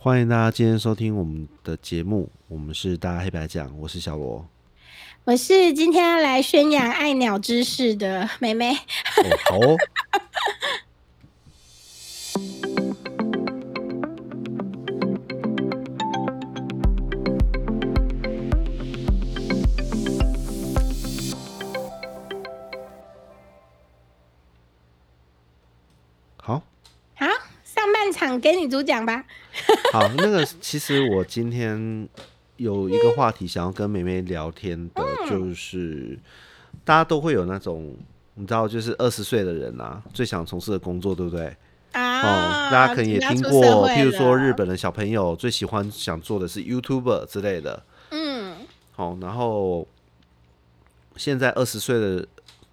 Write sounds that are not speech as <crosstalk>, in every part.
欢迎大家今天收听我们的节目，我们是大家黑白讲，我是小罗。我是今天要来宣扬爱鸟知识的妹妹。哦，好哦。给你主讲吧。<laughs> 好，那个其实我今天有一个话题想要跟梅梅聊天的，就是大家都会有那种你知道，就是二十岁的人啊，最想从事的工作，对不对？啊，哦，大家可能也听过，譬如说日本的小朋友最喜欢想做的是 YouTuber 之类的。嗯，好，然后现在二十岁的。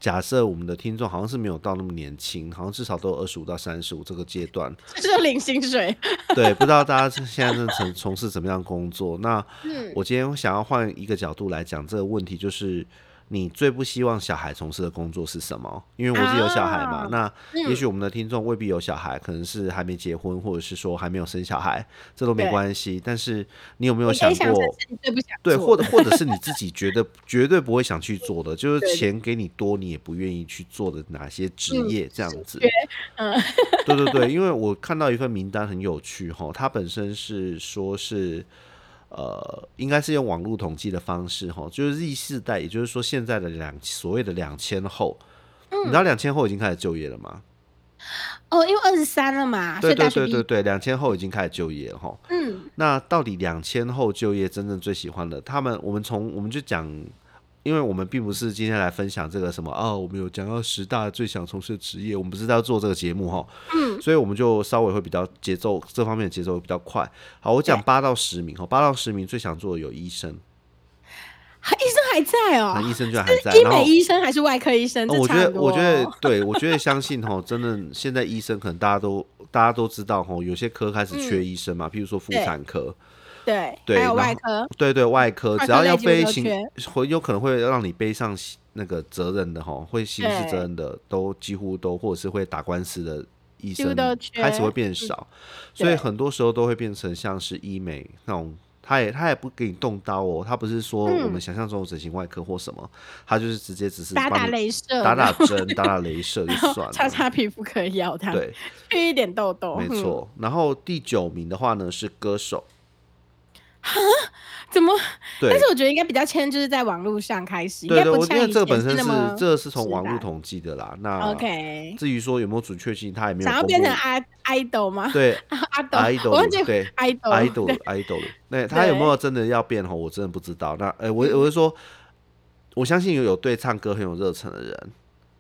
假设我们的听众好像是没有到那么年轻，好像至少都有二十五到三十五这个阶段，<laughs> 是领薪水。对，不知道大家现在正从从事怎么样工作？那我今天想要换一个角度来讲这个问题，就是。你最不希望小孩从事的工作是什么？因为我自己有小孩嘛。那也许我们的听众未必有小孩，可能是还没结婚，或者是说还没有生小孩，这都没关系。但是你有没有想过，对，或者或者是你自己觉得绝对不会想去做的，就是钱给你多，你也不愿意去做的哪些职业？这样子。嗯，对对对，<laughs> 因为我看到一份名单很有趣哈，它本身是说是。呃，应该是用网络统计的方式哈，就是 Z 世代，也就是说现在的两所谓的两千后，你知道两千后已经开始就业了吗？哦，因为二十三了嘛，对对对对对，两千后已经开始就业哈。嗯，那到底两千后就业真正最喜欢的，他们我们从我们就讲。因为我们并不是今天来分享这个什么哦，我们有讲到十大最想从事的职业，我们不是在做这个节目哈，嗯，所以我们就稍微会比较节奏这方面的节奏会比较快。好，我讲八到十名哈，八到十名最想做的有医生，医生还在哦，医生居然还在，医美医生还是外科医生？我觉得，我觉得，对我觉得 <laughs> 相信哈，真的现在医生可能大家都大家都知道哈，有些科开始缺医生嘛，譬如说妇产科。对，还有外科，对对，外科只要要背行，会有可能会让你背上那个责任的哈，会刑事责任的，都几乎都，或者是会打官司的医生，开始会变少，所以很多时候都会变成像是医美那种，他也他也不给你动刀哦，他不是说我们想象中的整形外科或什么，他就是直接只是打打镭射，打打针，打打镭射就算了，擦擦皮肤可以要他，对，<laughs> 去一点痘痘，没错。然后第九名的话呢是歌手。啊？怎么？但是我觉得应该比较签，就是在网络上开始。对对，我因为这个本身是这个是从网络统计的啦。那 OK，至于说有没有准确性，他也没有。想要变成 idol 吗？对，<laughs> idol，对，idol，idol，那他有没有真的要变红？我真的不知道。那哎，我我是说，我相信有有对唱歌很有热忱的人，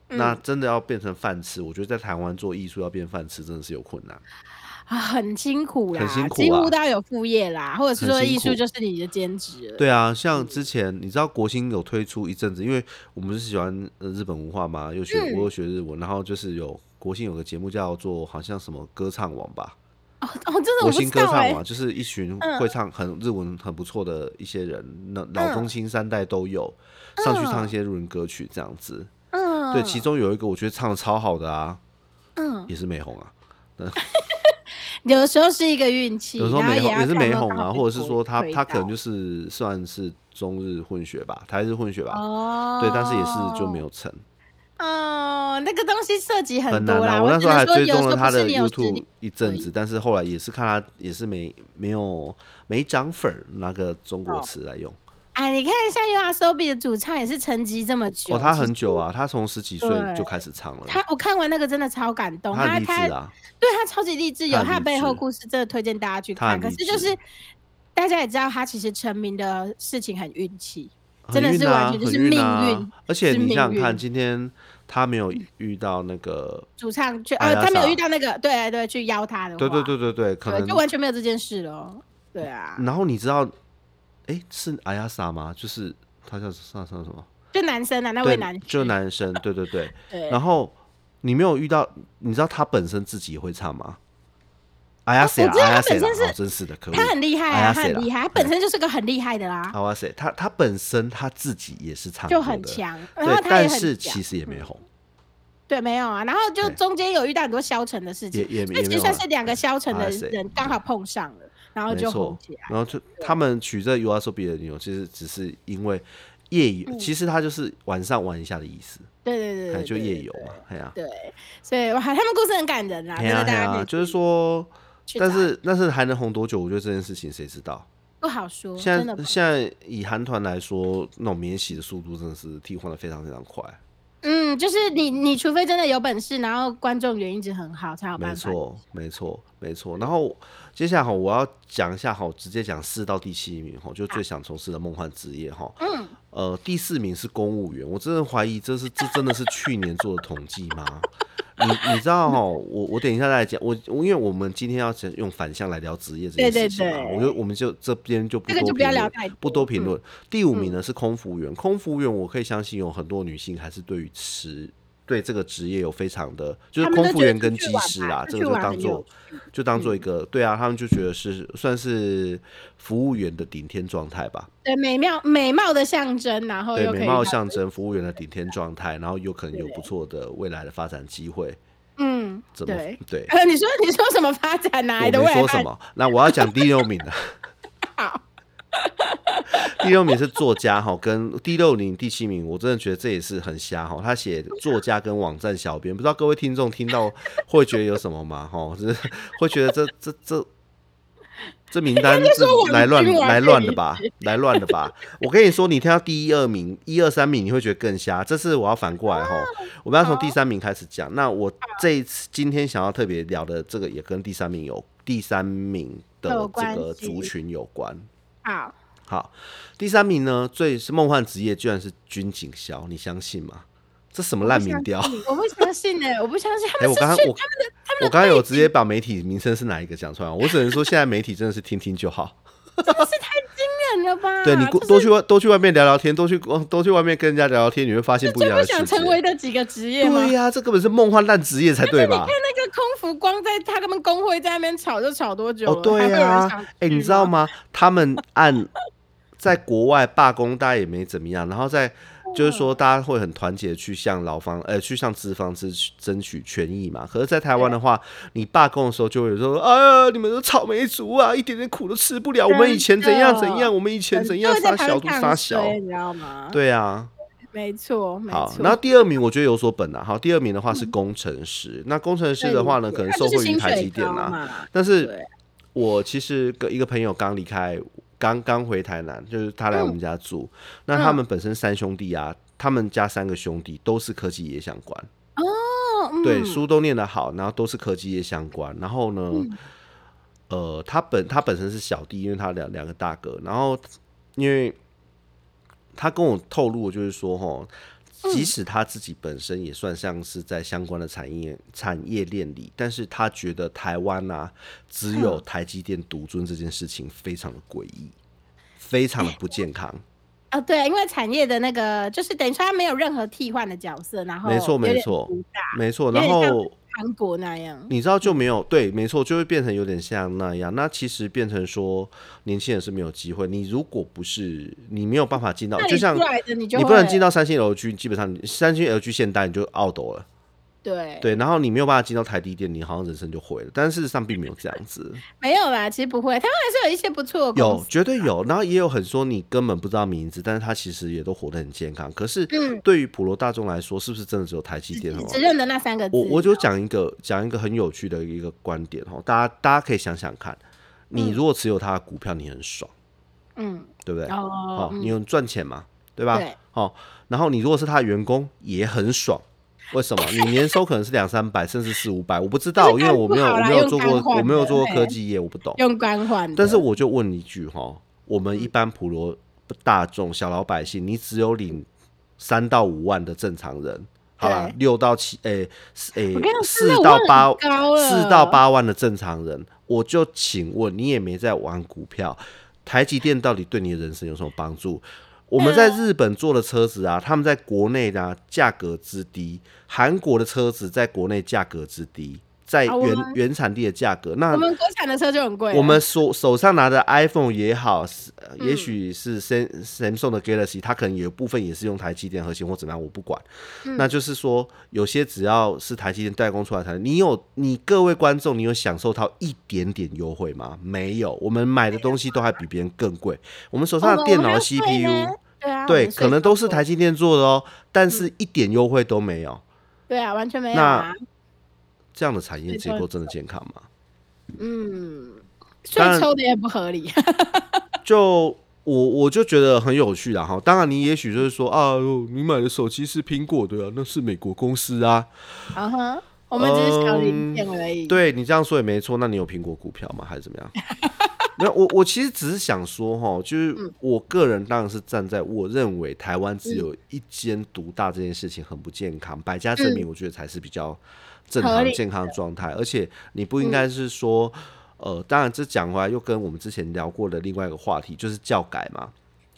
那真的要变成饭吃，我觉得在台湾做艺术要变饭吃，真的是有困难。啊，很辛苦啦，很辛苦，几乎都要有副业啦，或者是说艺术就是你的兼职。对啊，像之前你知道国兴有推出一阵子，因为我们是喜欢日本文化嘛，又学我又学日文，然后就是有国兴有个节目叫做好像什么歌唱王吧。哦哦，真的国兴歌唱王就是一群会唱很日文很不错的一些人，那老中青三代都有上去唱一些日文歌曲这样子。嗯，对，其中有一个我觉得唱的超好的啊，嗯，也是美红啊。<laughs> 有的时候是一个运气，有时候没红也是没红啊，或者是说他他可能就是算是中日混血吧，台日混血吧，哦，对，但是也是就没有成。哦，那个东西涉及很多啦。我那时候还追踪了他的 YouTube 一阵子，但是后来也是看他也是没没有没涨粉，拿个中国词来用。哎，你看一下 U.R.S.O.B 的主唱也是沉寂这么久哦，他很久啊，他从十几岁就开始唱了。他我看完那个真的超感动，他励志啊，对他超级励志，有他的背后故事，真的推荐大家去看。可是就是大家也知道，他其实成名的事情很运气，真的是完全就是命运。而且你想想看，今天他没有遇到那个主唱去，呃，他没有遇到那个，对对，去邀他的，对对对对对，可能就完全没有这件事了。对啊，然后你知道。哎，是阿亚莎吗？就是他叫上上什么？就男生啊，那位男就男生，对对 <laughs> 对。然后你没有遇到，你知道他本身自己也会唱吗？阿亚莎，阿亚莎，好真是的，可他很厉害啊，他很厉害，他本身就是个很厉害的啦。阿亚莎，他他本身他自己也是唱，就很强。对，但是其实也没红。对，没有啊。然后就中间有遇到很多消沉的事情，也也那其实算是两个消沉的人刚好碰上了。然后就红起来。然后就他们取这 U R S O B 的理由，其实只是因为夜游，其实他就是晚上玩一下的意思。对对对，就夜游嘛，哎呀。对，所以哇，他们故事很感人啊，真的大家就是说，但是但是还能红多久？我觉得这件事情谁知道？不好说。现在现在以韩团来说，那种免洗的速度真的是替换的非常非常快。嗯，就是你，你除非真的有本事，然后观众缘一直很好，才有办法。没错，没错，没错。然后接下来哈，我要讲一下哈，直接讲四到第七名哈，就最想从事的梦幻职业哈。嗯。呃，第四名是公务员，我真的怀疑这是这真的是去年做的统计吗？<laughs> 你你知道哈，我我等一下再讲，我因为我们今天要用反向来聊职业这件事情嘛，我觉得我们就这边就不多评论，不多评论。第五名呢是空服员，空服员我可以相信有很多女性还是对于吃。对这个职业有非常的，就是空服员跟机师啦，这个就当做就当做一个，对啊，他们就觉得是算是服务员的顶天状态吧。对，美妙美貌的象征，然后对美貌象征，服务员的顶天状态，然后有可能有不错的未来的发展机会。嗯，怎么对。呃，<laughs> 你说 <laughs> 你说什么发展哪来的未来？说什么？那我要讲第六名了。<laughs> 好。<laughs> 第六名是作家哈，跟第六名、第七名，我真的觉得这也是很瞎哈。他写作家跟网站小编，不知道各位听众听到会觉得有什么吗？哈，就是会觉得这这这这名单 <laughs> 是来乱来乱的吧？来乱的吧？我跟你说，你听到第一二名、一二三名，你会觉得更瞎。这次我要反过来哈，我们要从第三名开始讲。那我这一次今天想要特别聊的这个，也跟第三名有第三名的这个族群有关。好。好，第三名呢，最是梦幻职业居然是军警校，你相信吗？这什么烂民调？我不相信呢，我不相信。<laughs> 哎，我刚刚我我刚刚有直接把媒体名称是哪一个讲出来，我只能说现在媒体真的是听听就好。<laughs> 真的是太对你多去外多去外面聊聊天，多去多去外面跟人家聊聊天，你会发现不一样的想成为的几个职业吗？对呀，这根本是梦幻烂职业才对吧？你看那个空服，光在他们工会在那边吵就吵多久哦？对呀，哎，你知道吗？他们按。在国外罢工，大家也没怎么样。然后在就是说，大家会很团结去向劳方，呃，去向资方争取争取权益嘛。可是，在台湾的话，你罢工的时候，就会说：“啊，你们都草莓族啊，一点点苦都吃不了。我们以前怎样怎样，我们以前怎样发小都发小，你知道吗？”对啊，没错。好，然后第二名我觉得有所本啊。好，第二名的话是工程师。那工程师的话呢，可能受惠于台积电啊。但是，我其实跟一个朋友刚离开。刚刚回台南，就是他来我们家住。那他们本身三兄弟啊，他们家三个兄弟都是科技业相关哦。对，书都念得好，然后都是科技业相关。然后呢，呃，他本他本身是小弟，因为他两两个大哥。然后，因为他跟我透露，就是说，哈。即使他自己本身也算像是在相关的产业产业链里，但是他觉得台湾啊，只有台积电独尊这件事情非常的诡异，非常的不健康。啊，<laughs> 对，因为产业的那个就是等于说他没有任何替换的角色，然后没错没错没错，然后。韩国那样，你知道就没有对，没错，就会变成有点像那样。那其实变成说，年轻人是没有机会。你如果不是你没有办法进到，就像你不能进到三星 LG，基本上三星 LG 现代你就 out 了。对对，然后你没有办法进到台积电，你好像人生就毁了。但是事实上并没有这样子，没有啦，其实不会，他们还是有一些不错。有绝对有，然后也有很说你根本不知道名字，但是他其实也都活得很健康。可是对于普罗大众来说，是不是真的只有台积电？只认得那三个字。我我就讲一个讲一个很有趣的一个观点哈，大家大家可以想想看，你如果持有他的股票，你很爽，嗯，对不对？哦，你有赚钱嘛，对吧？好，然后你如果是他的员工，也很爽。<laughs> 为什么？<laughs> 你年收可能是两三百，甚至四五百，我不知道，因为我没有我没有做过，我没有做过科技业，我不懂。用官换。但是我就问一句哈，我们一般普罗大众小老百姓，你只有领三到五万的正常人，好了，六到七，诶，诶，四到八，四到八万的正常人，我就请问你也没在玩股票，台积电到底对你的人生有什么帮助？我们在日本做的车子啊，他们在国内呢价格之低，韩国的车子在国内价格之低，在原原产地的价格，那我们国产的车就很贵。我们手手上拿的 iPhone 也好，是也许是 Sam Samsung 的 Galaxy，它可能有部分也是用台积电核心或怎么样，我不管。那就是说，有些只要是台积电代工出来的，你有你各位观众，你有享受到一点点优惠吗？没有，我们买的东西都还比别人更贵。我们手上的电脑 CPU，对啊，对，可能都是台积电做的哦，但是一点优惠都没有。对啊，完全没有。那这样的产业结构真的健康吗？嗯，所以抽的也不合理。<laughs> 就我我就觉得很有趣的哈。当然，你也许就是说啊，你买的手机是苹果的啊，那是美国公司啊。啊哈，我们只是小零件而已。对你这样说也没错。那你有苹果股票吗？还是怎么样？<laughs> 没有，我我其实只是想说哈，就是我个人当然是站在我认为台湾只有一间独大这件事情很不健康，百家争鸣，我觉得才是比较。正常健康状态，而且你不应该是说，呃，当然这讲回来又跟我们之前聊过的另外一个话题，就是教改嘛。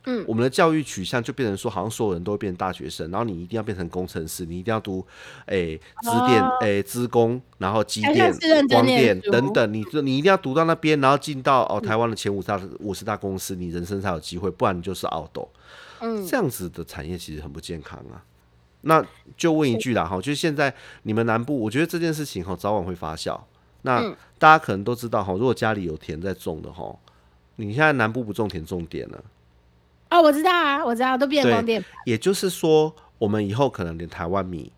嗯，我们的教育取向就变成说，好像所有人都会变成大学生，然后你一定要变成工程师，你一定要读，诶，资电，诶，资工，然后机电、光电等等，你你一定要读到那边，然后进到哦台湾的前五大五十大公司，你人生才有机会，不然你就是澳斗。嗯，这样子的产业其实很不健康啊。那就问一句啦，哈，就是现在你们南部，我觉得这件事情哈，早晚会发酵。那大家可能都知道哈，如果家里有田在种的哈，你现在南部不种田种田了。哦，我知道啊，我知道，都变光电。也就是说，我们以后可能连台湾米，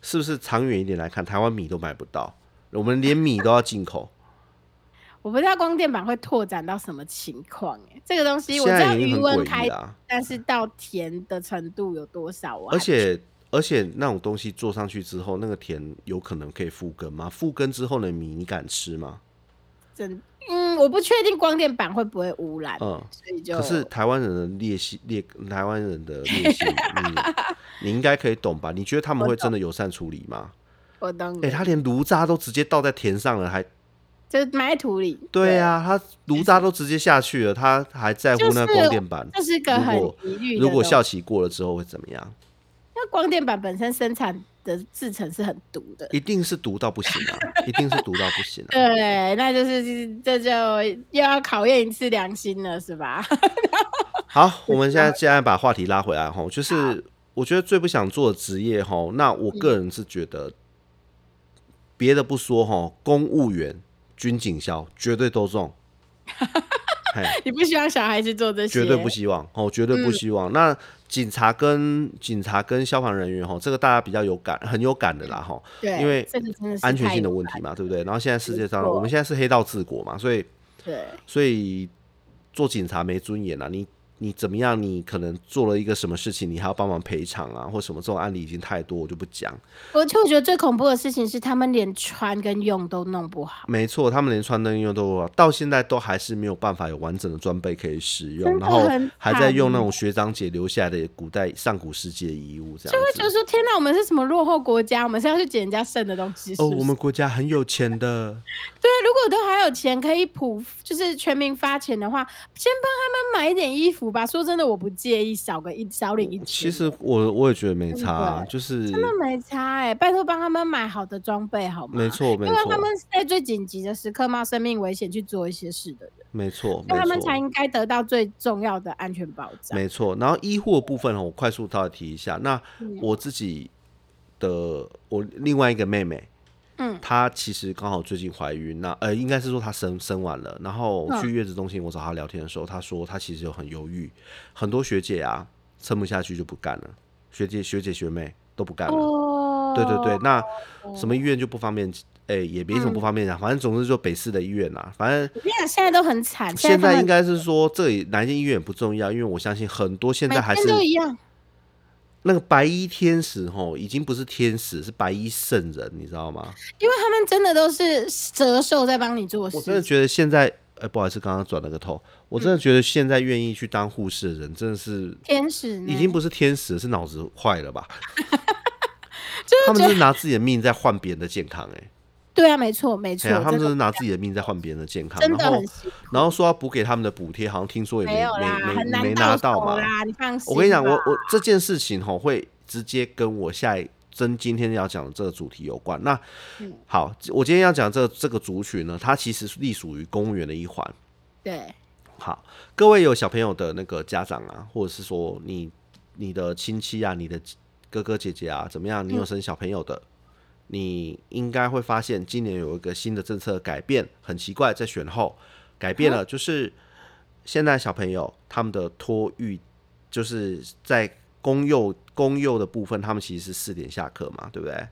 是不是长远一点来看，台湾米都买不到，我们连米都要进口。<laughs> 我不知道光电板会拓展到什么情况哎，这个东西我知道余温开，但是到甜的程度有多少啊？而且。而且那种东西做上去之后，那个田有可能可以复耕吗？复耕之后的米你敢吃吗？真嗯，我不确定光电板会不会污染。嗯，所以就可是台湾人的劣性劣，台湾人的劣性，你你应该可以懂吧？你觉得他们会真的友善处理吗？我懂。哎，他连炉渣都直接倒在田上了，还就埋在土里。对啊，他炉渣都直接下去了，他还在乎那光电板？这是个很疑虑。如果校期过了之后会怎么样？光电板本身生产的制程是很毒的，一定是毒到不行啊！一定是毒到不行。啊对，那就是这就又要考验一次良心了，是吧？<laughs> 好，我们现在现在把话题拉回来哈，就是我觉得最不想做的职业哈，那我个人是觉得，别的不说哈，公务员、军警校绝对都中。<laughs> 你不希望小孩子做这些？绝对不希望哦，绝对不希望。那警察跟警察跟消防人员哈，这个大家比较有感，很有感的啦哈。对，因为安全性的问题嘛，对不对？然后现在世界上，我们现在是黑道治国嘛，所以对，所以做警察没尊严啊，你。你怎么样？你可能做了一个什么事情，你还要帮忙赔偿啊，或什么？这种案例已经太多，我就不讲。而且我就觉得最恐怖的事情是，他们连穿跟用都弄不好。没错，他们连穿跟用都到现在都还是没有办法有完整的装备可以使用，然后还在用那种学长姐留下来的古代上古世界遗物，这样。就会觉得说：天哪，我们是什么落后国家？我们是要去捡人家剩的东西？哦，我们国家很有钱的。<laughs> 对，如果都还有钱可以普，就是全民发钱的话，先帮他们买一点衣服吧。说真的，我不。介意少个一少领一千，其实我我也觉得没差，啊就是真的没差哎，拜托帮他们买好的装备好吗？没错，没错，因为他们在最紧急的时刻冒生命危险去做一些事的人，没错，那他们才应该得到最重要的安全保障。没错，然后医护的部分我快速稍微提一下，那我自己的我另外一个妹妹。嗯，她其实刚好最近怀孕，那呃，应该是说她生生完了，然后去月子中心，我找她聊天的时候，她说她其实有很犹豫，很多学姐啊撑不下去就不干了，学姐学姐学妹都不干了，对对对，那什么医院就不方便，哎，也没什么不方便讲，反正总之就北市的医院呐，反正你讲现在都很惨，现在应该是说这里哪间医院不重要，因为我相信很多现在还是都一样。那个白衣天使吼，已经不是天使，是白衣圣人，你知道吗？因为他们真的都是折寿在帮你做事。我真的觉得现在，哎，不好意思，刚刚转了个头。我真的觉得现在愿意去当护士的人，真的是天使，已经不是天使，是脑子坏了吧？<laughs> <laughs> 他们是拿自己的命在换别人的健康，哎。对啊，没错，没错，他们就是拿自己的命在换别人的健康，然后然后说要补给他们的补贴，好像听说也没没没没拿到嘛。你放心，我跟你讲，我我这件事情哈会直接跟我下一真今天要讲的这个主题有关。那好，我今天要讲这这个族群呢，它其实隶属于公务员的一环。对，好，各位有小朋友的那个家长啊，或者是说你你的亲戚啊，你的哥哥姐姐啊，怎么样？你有生小朋友的，你应该会发现今年有一个新的政策改变，很奇怪，在选后改变了，就是现在小朋友他们的托育，就是在公幼公幼的部分，他们其实是四点下课嘛，对不对？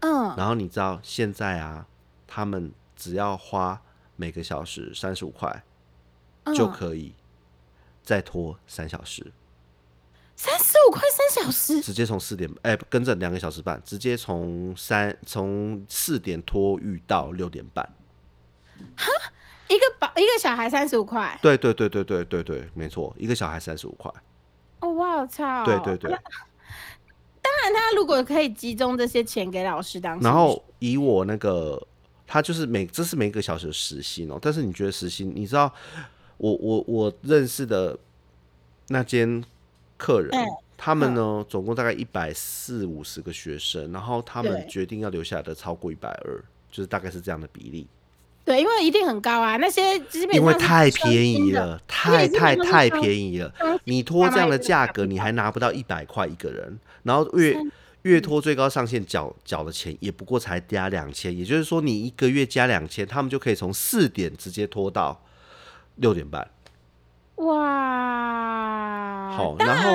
嗯。然后你知道现在啊，他们只要花每个小时三十五块。就可以再拖三小时，三十五块三小时，直接从四点哎，跟着两个小时半，直接从三从四点托育到六点半。哈，一个宝一个小孩三十五块，对对对对对对对，没错，一个小孩三十五块。哦，我操！对对对，当然他如果可以集中这些钱给老师当，然后以我那个他就是每这是每个小时的时薪哦，但是你觉得时薪，你知道？我我我认识的那间客人，他们呢总共大概一百四五十个学生，然后他们决定要留下来的超过一百二，就是大概是这样的比例。对，因为一定很高啊，那些基本因为太便宜了，太太太便宜了。你拖这样的价格，你还拿不到一百块一个人，然后月月拖最高上限缴缴的钱也不过才加两千，也就是说你一个月加两千，他们就可以从四点直接拖到。六点半，哇！好，然后，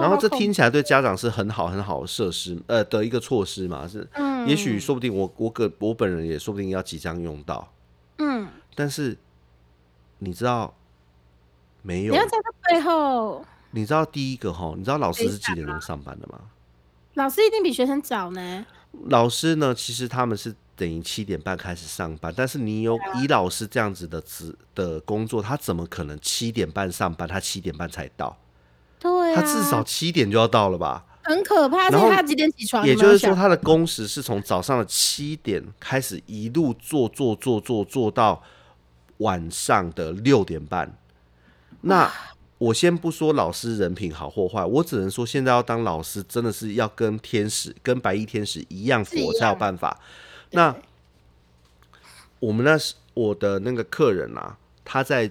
然后这听起来对家长是很好很好的设施，呃的一个措施嘛，是，嗯，也许说不定我我个我本人也说不定要即将用到，嗯，但是你知道没有？你要在这背后，你知道第一个哈，你知道老师是几点钟上班的吗？老师一定比学生早呢。老师呢，其实他们是。等于七点半开始上班，但是你有以老师这样子的职的工作，他怎么可能七点半上班？他七点半才到，对，他至少七点就要到了吧？很可怕。然后他几点起床？也就是说，他的工时是从早上的七点开始，一路做做做做做到晚上的六点半。那我先不说老师人品好或坏，我只能说现在要当老师，真的是要跟天使、跟白衣天使一样佛才有办法。那我们那是我的那个客人啊，他在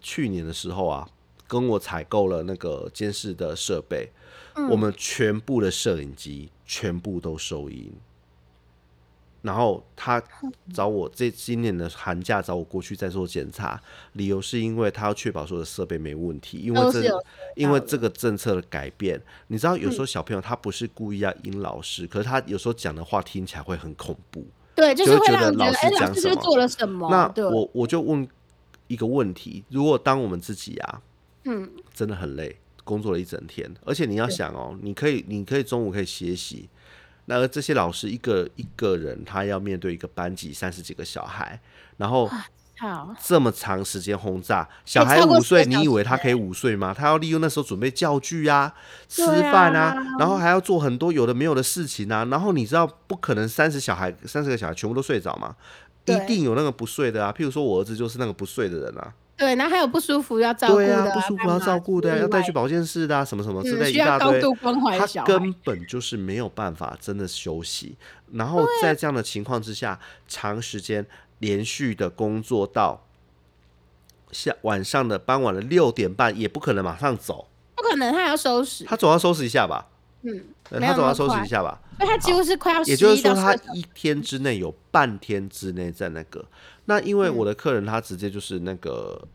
去年的时候啊，跟我采购了那个监视的设备，我们全部的摄影机全部都收音。然后他找我这今年的寒假找我过去再做检查，理由是因为他要确保说的设备没问题，因为这因为这个政策的改变，你知道有时候小朋友他不是故意要阴老师，可是他有时候讲的话听起来会很恐怖，对，就是会觉得老师讲什么做了什么。那？我我就问一个问题：如果当我们自己啊，嗯，真的很累，工作了一整天，而且你要想哦，你可以你可以中午可以歇息。那这些老师一个一个人，他要面对一个班级三十几个小孩，然后这么长时间轰炸，小孩五岁，你以为他可以五岁吗？他要利用那时候准备教具啊、吃饭啊，然后还要做很多有的没有的事情啊。然后你知道不可能三十小孩三十个小孩全部都睡着吗？一定有那个不睡的啊。譬如说我儿子就是那个不睡的人啊。对，然后还有不舒服要照顾的，不舒服要照顾的，要带去保健室的，什么什么之类一大堆。他根本就是没有办法真的休息。然后在这样的情况之下，长时间连续的工作到下晚上的傍晚的六点半，也不可能马上走。不可能，他还要收拾。他总要收拾一下吧？嗯，他总要收拾一下吧？那他几乎是快要，也就是说，他一天之内有半天之内在那个。那因为我的客人他直接就是那个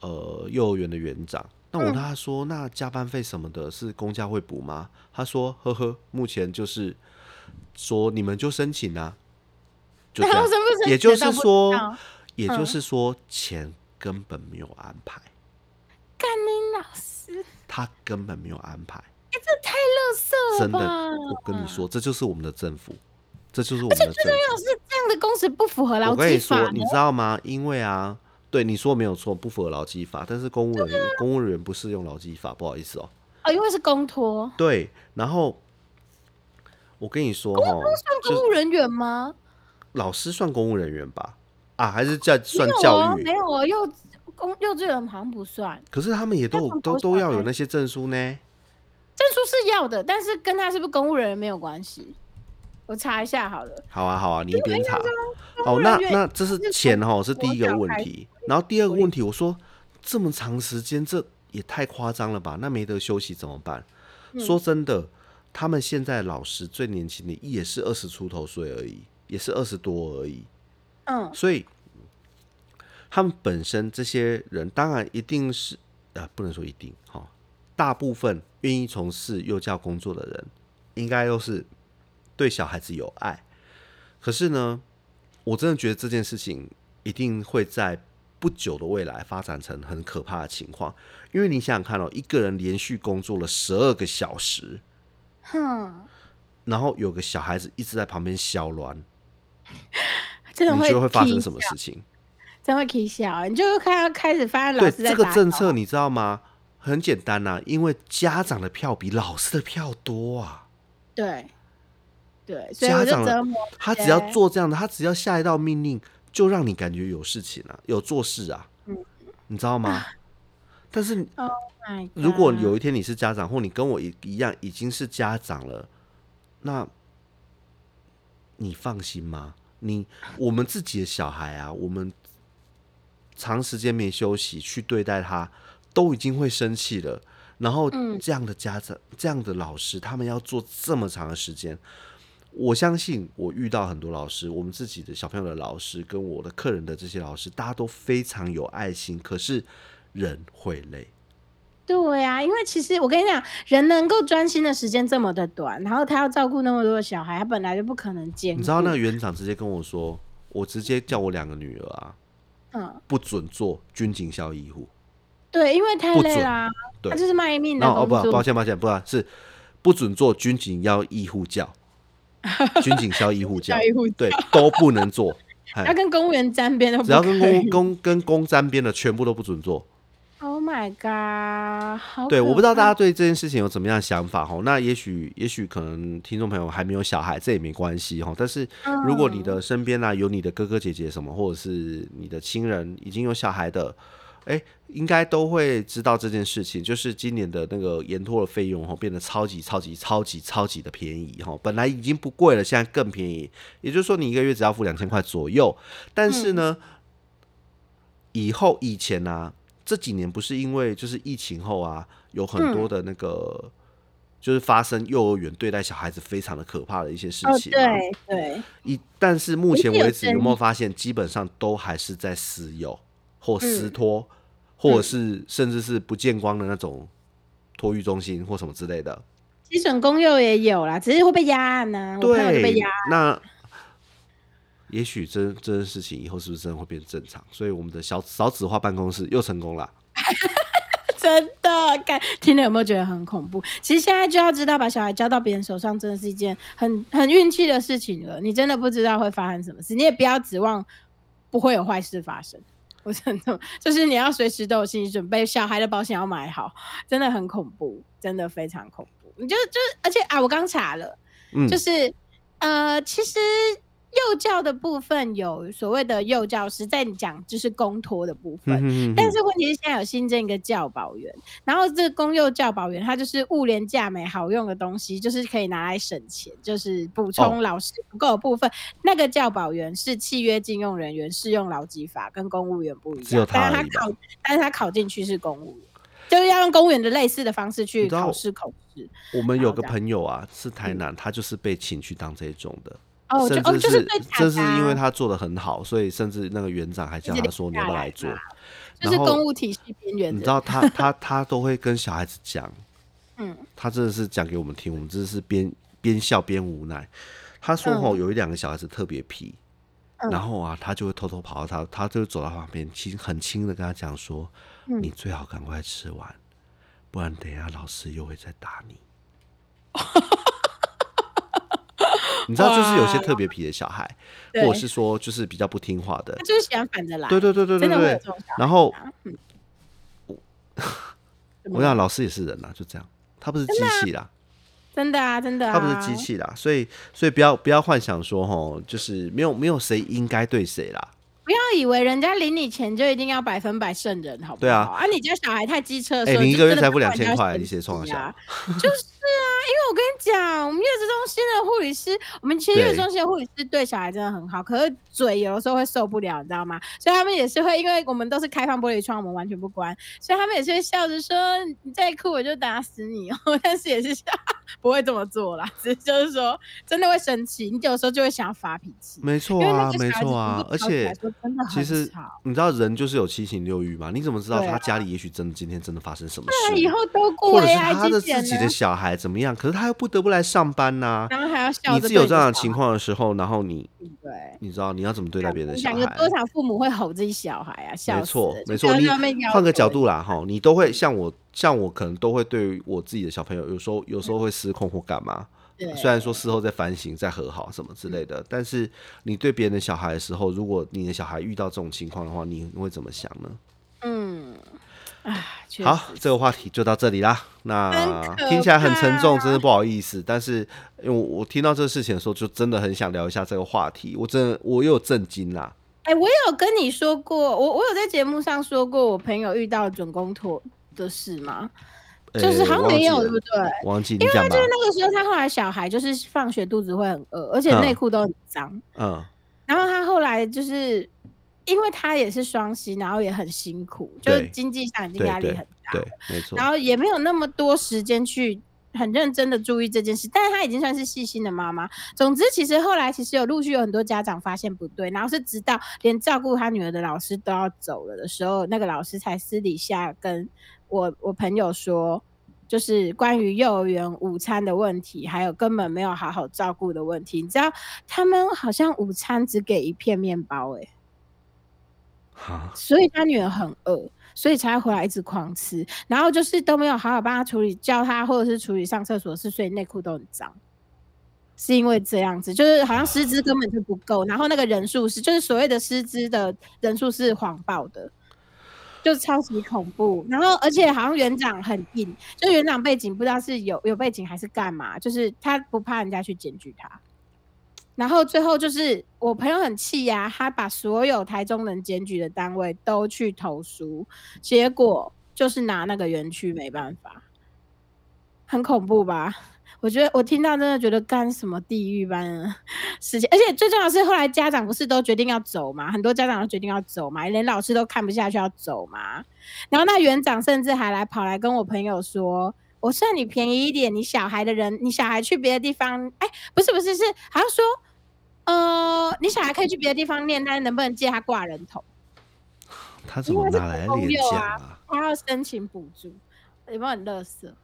呃幼儿园的园长，那我跟他说，那加班费什么的是公家会补吗？他说呵呵，目前就是说你们就申请啊，就这样。<laughs> 也就是说，也就是说钱根本没有安排。干你老师，他根本没有安排。哎，这太乐色了真的，我跟你说，这就是我们的政府。这就是我们的。而且最重要是这样的工时不符合劳基法。我跟你说，你知道吗？因为啊，对你说没有错，不符合劳基法。但是公务人员，公务人员不适用劳基法，不好意思哦。哦，因为是公托。对，然后我跟你说哈，算公务人员吗？老师算公务人员吧？啊，还是在算教育？没有啊，幼公幼稚园好像不算。可是他们也都都都要有那些证书呢。证书是要的，但是跟他是不是公务人员没有关系。我查一下好了。好啊，好啊，你一边查。好，那那这是钱哈，是第一个问题。然后第二个问题，我说这么长时间，这也太夸张了吧？那没得休息怎么办？说真的，他们现在老师最年轻的也是二十出头岁而已，也是二十多而已。嗯，所以他们本身这些人，当然一定是啊，不能说一定哈，大部分愿意从事幼教工作的人，应该都是。对小孩子有爱，可是呢，我真的觉得这件事情一定会在不久的未来发展成很可怕的情况。因为你想想看哦，一个人连续工作了十二个小时，哼，然后有个小孩子一直在旁边小乱，<laughs> 真的会发生什么事情？真会起笑，你就看到开始发现老师这个政策，你知道吗？很简单呐，因为家长的票比老师的票多啊。对。对，家长他只要做这样的，他只要下一道命令，就让你感觉有事情啊，有做事啊，嗯，你知道吗？<laughs> 但是，如果有一天你是家长，或你跟我一一样已经是家长了，那你放心吗？你我们自己的小孩啊，我们长时间没休息去对待他，都已经会生气了。然后，这样的家长、这样的老师，他们要做这么长的时间。我相信我遇到很多老师，我们自己的小朋友的老师，跟我的客人的这些老师，大家都非常有爱心。可是人会累，对呀，因为其实我跟你讲，人能够专心的时间这么的短，然后他要照顾那么多的小孩，他本来就不可能兼你知道那个园长直接跟我说，我直接叫我两个女儿啊，嗯，不准做军警校医护。对，因为太累啦，他就是卖命的哦，不，抱歉，抱歉，不是不准做军警要医护教。<laughs> 军警校医护教，对都不能做，<laughs> 要跟公务员沾边的，只要跟公公跟公沾边的，全部都不准做。Oh my god！对，我不知道大家对这件事情有怎么样想法哈。那也许也许可能听众朋友还没有小孩，这也没关系哈。但是如果你的身边呢有你的哥哥姐姐什么，或者是你的亲人已经有小孩的。哎，应该都会知道这件事情，就是今年的那个延托的费用哈，变得超级超级超级超级的便宜哈，本来已经不贵了，现在更便宜。也就是说，你一个月只要付两千块左右。但是呢，以后以前呢，这几年不是因为就是疫情后啊，有很多的那个就是发生幼儿园对待小孩子非常的可怕的一些事情。对对。一但是目前为止有没有发现，基本上都还是在私有或私托。或者是甚至是不见光的那种托育中心或什么之类的，基准公幼也有啦，只是会被压案呢。对，被压。那也许这这件事情以后是不是真的会变正常？所以我们的小少子化办公室又成功了。<laughs> 真的，看听了有没有觉得很恐怖？其实现在就要知道，把小孩交到别人手上，真的是一件很很运气的事情了。你真的不知道会发生什么事，你也不要指望不会有坏事发生。我真的就是你要随时都有心理准备，小孩的保险要买好，真的很恐怖，真的非常恐怖。你就就是，而且啊，我刚查了，嗯，就是呃，其实。幼教的部分有所谓的幼教师在讲，就是公托的部分。嗯但是问题是现在有新增一个教保员，然后这个公幼教保员他就是物廉价美好用的东西，就是可以拿来省钱，就是补充老师不够的部分。那个教保员是契约禁用人员，适用劳基法，跟公务员不一样。但是他考，但是他考进去是公务员，就是要用公务员的类似的方式去考试考试。我们有个朋友啊，是台南，他就是被请去当这种的。哦，甚至是这是因为他做的很好，所以甚至那个园长还叫他说你要不要来做。就是公务体系边缘，你知道他他他都会跟小孩子讲，<laughs> 嗯，他真的是讲给我们听，我们真的是边边笑边无奈。他说哦，有一两个小孩子特别皮，然后啊，他就会偷偷跑到他，他就走到旁边轻很轻的跟他讲说，你最好赶快吃完，不然等下老师又会再打你。<laughs> 你知道，就是有些特别皮的小孩，或者是说，就是比较不听话的，他就是喜欢反着来。对对对对对对。然后，我 <laughs> 我想老师也是人呐，就这样，他不是机器啦。真的啊，真的。他不是机器啦，所以所以不要不要幻想说，吼，就是没有没有谁应该对谁啦。不要以为人家领你钱就一定要百分百圣人，好不好？对啊，啊，你家小孩太机车的哎、时候，你一个月才付两千块，你写冲弃小啊，<laughs> 就是为我跟你讲，我们月子中心的护理师，我们其实月子中心的护理师对小孩真的很好，可是嘴有的时候会受不了，你知道吗？所以他们也是会，因为我们都是开放玻璃窗，我们完全不关，所以他们也是会笑着说：“你再哭我就打死你哦。”但是也是笑，不会这么做啦，只是就是说真的会生气，你有时候就会想要发脾气。没错啊，没错啊而且真的其实你知道人就是有七情六欲嘛，你怎么知道他家里也许真的今天真的发生什么那事？以后都过或者是他的自己的小孩怎么样？可是他又不得不来上班呐、然后还要笑你自己有这样的情况的时候，然后你对。你知道你要怎么对待别人的小孩？想有多少父母会吼自己小孩啊？笑没，错没错。你换个角度啦，哈，你都会像我，像我可能都会对于我自己的小朋友，有时候有时候会失控或干嘛。对虽然说事后再反省、再和好什么之类的，但是你对别人的小孩的时候，如果你的小孩遇到这种情况的话，你会怎么想呢？嗯，好，这个话题就到这里啦。那听起来很沉重，真的不好意思。但是因为我我听到这个事情的时候，就真的很想聊一下这个话题。我真的我又有震惊啦。哎、我有跟你说过，我我有在节目上说过，我朋友遇到准公托的事吗？就是呃好像没有，对不对？忘记你讲吧就。是那个时候，他后来小孩就是放学肚子会很饿，而且嗯内裤都很脏。嗯然后他后来就是，因为他也是双薪，然后也很辛苦，就是经济上已经压力很大。对，没错。然后也没有那么多时间去很认真的注意这件事，但是他已经算是细心的妈妈。总之，其实后来其实有陆续有很多家长发现不对，然后是直到连照顾他女儿的老师都要走了的时候，那个老师才私底下跟我我朋友说。就是关于幼儿园午餐的问题，还有根本没有好好照顾的问题。你知道，他们好像午餐只给一片面包、欸，哈所以他女儿很饿，所以才会回来一直狂吃，然后就是都没有好好帮他处理，教他或者是处理上厕所的事，所以内裤都很脏。是因为这样子，就是好像师资根本就不够，然后那个人数是，就是所谓的师资的人数是谎报的，就超级恐怖。然后而且好像园长很硬，就园长背景不知道是有有背景还是干嘛，就是他不怕人家去检举他。然后最后就是我朋友很气呀、他把所有台中能检举的单位都去投诉，结果就是拿那个园区没办法，很恐怖吧？我觉得我听到真的觉得干什么地狱般的 <laughs> 事情，而且最重要的是后来家长不是都决定要走嘛，很多家长都决定要走嘛，连老师都看不下去要走嘛，然后那园长甚至还来跑来跟我朋友说。我算你便宜一点，你小孩的人，你小孩去别的地方，哎，不是不是是，好像说，呃，你小孩可以去别的地方念，但是能不能借他挂人头？他怎么拿来公练幼啊？他要申请补助，有没有很乐色？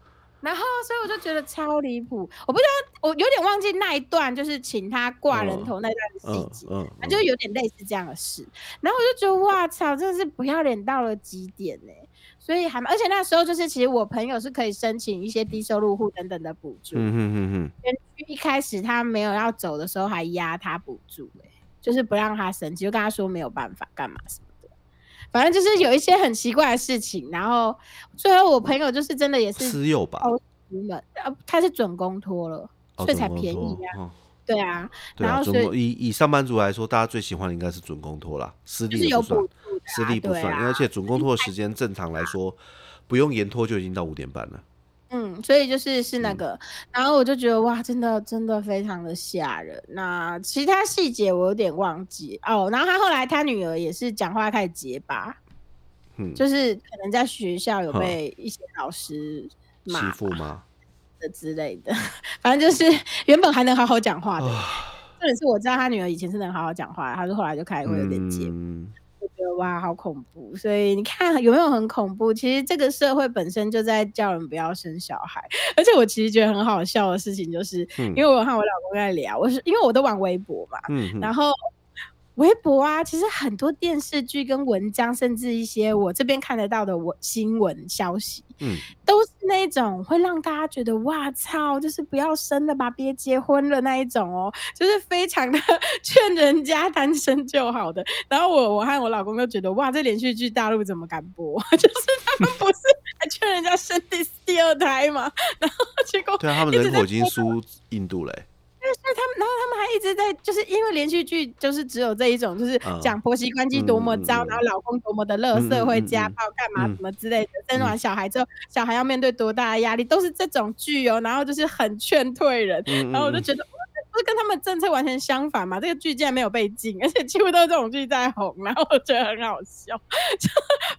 然后，所以我就觉得超离谱。我不知道，我有点忘记那一段，就是请他挂人头那段的细嗯节，嗯，反正就有点类似这样的事。然后我就觉得，哇操，真的是不要脸到了极点呢、所以还蛮，而且那时候就是，其实我朋友是可以申请一些低收入户等等的补助。嗯哼哼哼，园区一开始他没有要走的时候，还压他补助、欸，就是不让他申请，就跟他说没有办法干嘛什么的。反正就是有一些很奇怪的事情，然后最后我朋友就是真的也是私有吧？他是准公托了，哦所以才便宜啊。哦对啊，对啊，然后所以以以上班族来说，大家最喜欢的应该是准公托啦，私就是有立的不算补，助的、啊，私立不算，而且总共拖的时间正常来说，不用延拖就已经到五点半了。嗯，所以就是是那嗯个，然后我就觉得哇，真的真的非常的吓人。那其他细节我有点忘记哦。然后他后来他女儿也是讲话开始结巴，嗯，就是可能在学校有被一些老师欺负吗？<laughs> 的之类的，反正就是原本还能好好讲话的，啊，重点是我知道他女儿以前是能好好讲话的，他说后来就开始会有点结巴。嗯，我觉得哇，好恐怖！所以你看有没有很恐怖？其实这个社会本身就在叫人不要生小孩，而且我其实觉得很好笑的事情就是，嗯因为我和我老公在聊，我是因为我都玩微博嘛，嗯，然后微博啊，其实很多电视剧跟文章，甚至一些我这边看得到的文新闻消息，嗯，都是那种会让大家觉得哇操，就是不要生了吧，别结婚了那一种哦，就是非常的 <laughs> 劝人家单身就好的。然后我我和我老公都觉得哇，这连续剧大陆怎么敢播？<laughs> 就是他们不是 <laughs> 还劝人家生第第二胎吗？然后结果对啊，他们人口已经输印度嘞、他们，然后他们还一直在，就是因为连续剧就是只有这一种，就是讲婆媳关系多么糟，然后老公多么的乐色，会家暴干嘛什么之类的，生完小孩之后，小孩要面对多大的压力，都是这种剧哦。然后就是很劝退人，然后我就觉得。不是跟他们政策完全相反嘛？这个剧竟然没有被禁，而且几乎都是这种剧在红，然后我觉得很好笑，<laughs> 就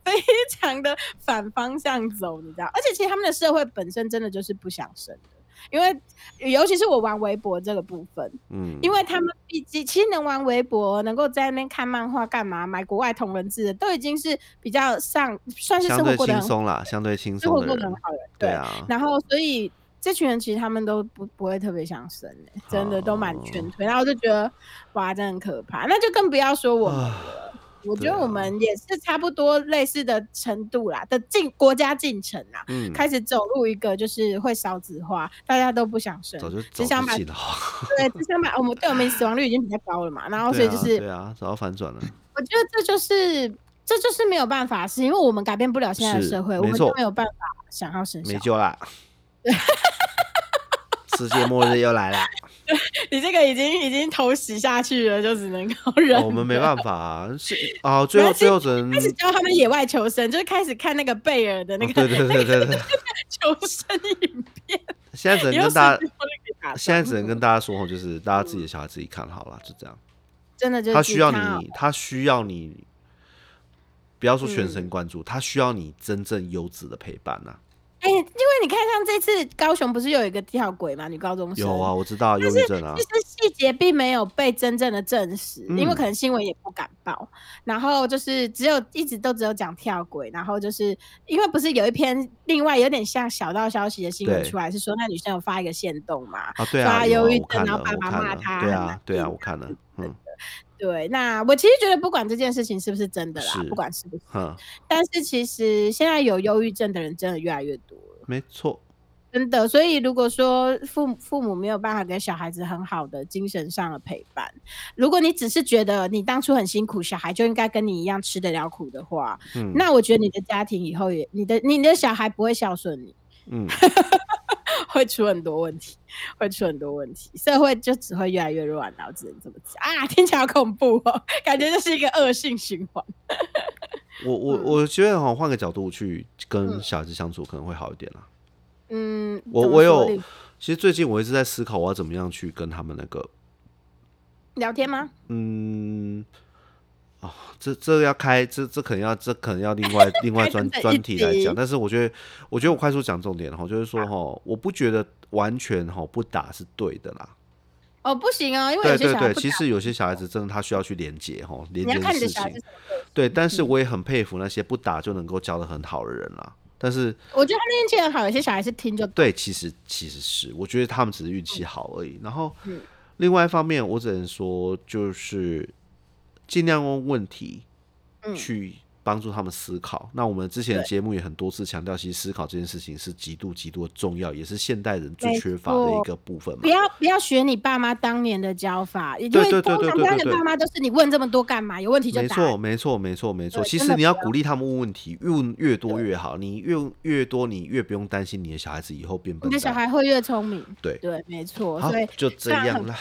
非常的反方向走，你知道？而且其实他们的社会本身真的就是不想生的，因为尤其是我玩微博这个部分，嗯，因为他们毕竟其实能玩微博，能够在那边看漫画干嘛，买国外同人志，都已经是比较上算是生活过得轻松啦，相对轻松，生活过得很好的，对啊。然后所以。这群人其实他们都不不会特别想生诶，真的都蛮劝退，然后我就觉得哇，真的很可怕。那就更不要说我们了，我觉得我们也是差不多类似的程度啦的进国家进程啦，开始走入一个就是会少子化，大家都不想生，只想把对只想把我们对我们死亡率已经比较高了嘛，然后所以就是对啊，早要反转了。我觉得这就是这就是没有办法，是因为我们改变不了现在的社会，我们就没有办法想要生，没救啦。<laughs> 世界末日又来了，<laughs> 你这个已经已经偷袭下去了，就只能靠忍。我们没办法，是啊，最后最后只能开始教他们野外求生，就是开始看那个贝尔的那个对对对对对 <laughs> 求生影片。现在只能跟大家，现在只能跟大家说，就是大家自己的小孩自己看好了，就这样。真的，就他需要你，他需要你，不要说全神贯注，他需要你真正优质的陪伴呐。哎，因为你看，像这次高雄不是有一个跳轨嘛？女高中生有啊，我知道，忧郁症啊。其实细节并没有被真正的证实，因为可能新闻也不敢报。然后就是只有一直都只有讲跳轨，然后就是因为不是有一篇另外有点像小道消息的新闻出来，是说那女生有发一个线动嘛？啊，对啊，忧郁症，然后爸爸骂她，对啊，对啊，我看了，嗯。对，那我其实觉得不管这件事情是不是真的啦，不管是不是，但是其实现在有忧郁症的人真的越来越多了，没错，真的。所以如果说父父母没有办法给小孩子很好的精神上的陪伴，如果你只是觉得你当初很辛苦，小孩就应该跟你一样吃得了苦的话，嗯，那我觉得你的家庭以后也，你的你的小孩不会孝顺你，嗯。<laughs> 会出很多问题，会出很多问题，社会就只会越来越乱，然后只能这么讲啊！听起来好恐怖哦，<laughs> 感觉就是一个恶性循环。我我我觉得哈，换个角度去跟小孩子相处可能会好一点啦。嗯，我我有，其实最近我一直在思考，我要怎么样去跟他们那个聊天吗？嗯。哦，这这要开，这这可能要，这可能要另外 <laughs> 另外专专题来讲。但是我觉得，我觉得我快速讲重点哈，就是说哈，我不觉得完全哈不打是对的啦。哦，不行啊，因为对对对，其实有些小孩子真的他需要去连接哈，连接事情。对，但是我也很佩服那些不打就能够教的很好的人啦。但是我觉得他们运气很好，有些小孩是听就对，其实其实是，我觉得他们只是运气好而已。然后另外一方面，我只能说就是。尽量用问题去。帮助他们思考。那我们之前的节目也很多次强调，其实思考这件事情是极度极度重要，也是现代人最缺乏的一个部分。不要不要学你爸妈当年的教法，因为对对对对对，爸妈都是你问这么多干嘛？有问题就没错没错没错没错。其实你要鼓励他们问问题，问越多越好。你越越多，你越不用担心你的小孩子以后变笨。你的小孩会越聪明。对对，没错。所以就这样啦。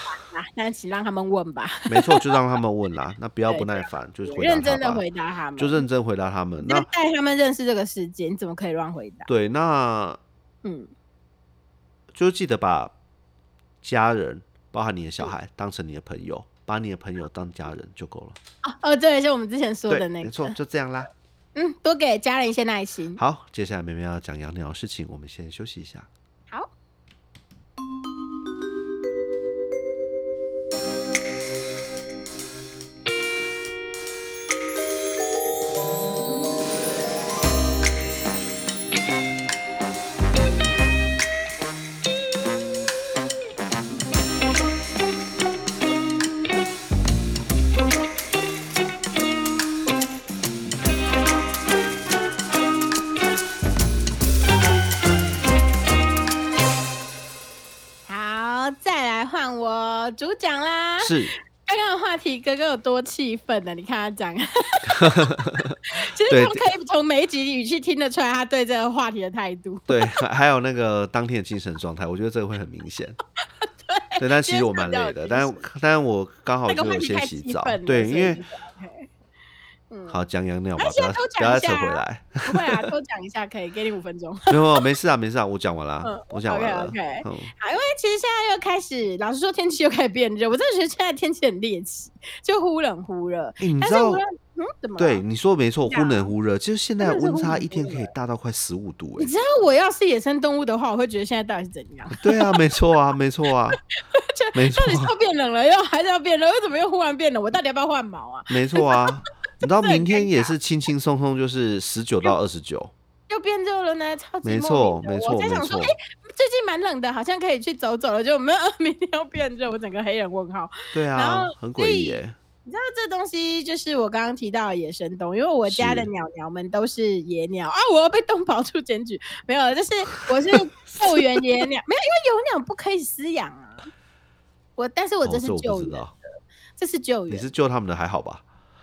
那请让他们问吧。没错，就让他们问啦。那不 <laughs> 要不耐烦，就是认真的回答他们，就认真回答他们。那带他们认识这个世界，你怎么可以乱回答？对，那嗯，就记得把家人，包含你的小孩，当成你的朋友，把你的朋友当家人就够了。哦哦，对，就我们之前说的那个，没错，就这样啦。嗯，多给家人一些耐心。好，接下来妹妹要讲养鸟的事情，我们先休息一下。好。主讲啦，是刚刚的话题，哥哥有多气愤呢？你看他讲，<laughs> 其实可以从每一集语气听得出来，他对这个话题的态度。对，还有那个当天的精神状态，我觉得这个会很明显。<laughs> 对，但其实我蛮累的，但是但是我刚好就有先洗澡，对，因为。好讲养鸟吧，不要不要扯回来。<laughs> 不会啊，多讲一下可以，给你五分钟。没有，没事啊，没事啊，我讲完了，我讲完了。OK OK。好，因为其实现在又开始，老实说天气又开始变热，我真的觉得现在天气很猎奇，就忽冷忽热。你知道？嗯，怎么？对，你说没错，忽冷忽热，就是现在温差一天可以大到快十五度。你知道我要是野生动物的话，我会觉得现在到底是怎样？对啊，没错啊，没错啊，<laughs> 没错。到底是要变冷了，又还是要变热？为什么又忽然变冷？我到底要不要换毛啊？没错啊。你知道明天也是轻轻松松，就是十九到二十九，又变热了呢，超级没错没错。我在想说，哎，最近蛮冷的，好像可以去走走了，就没有 <laughs> 明天要变热，我整个黑人问号。对啊，很诡异耶。你知道这东西就是我刚刚提到的野生动物，因为我家的鸟鸟们都是野鸟啊，我要被动保处检举，没有，就是我 <laughs> 是救援野鸟，没有，因为有鸟不可以饲养啊。我，但是我这是救援的，这是救援，你是救他们的还好吧？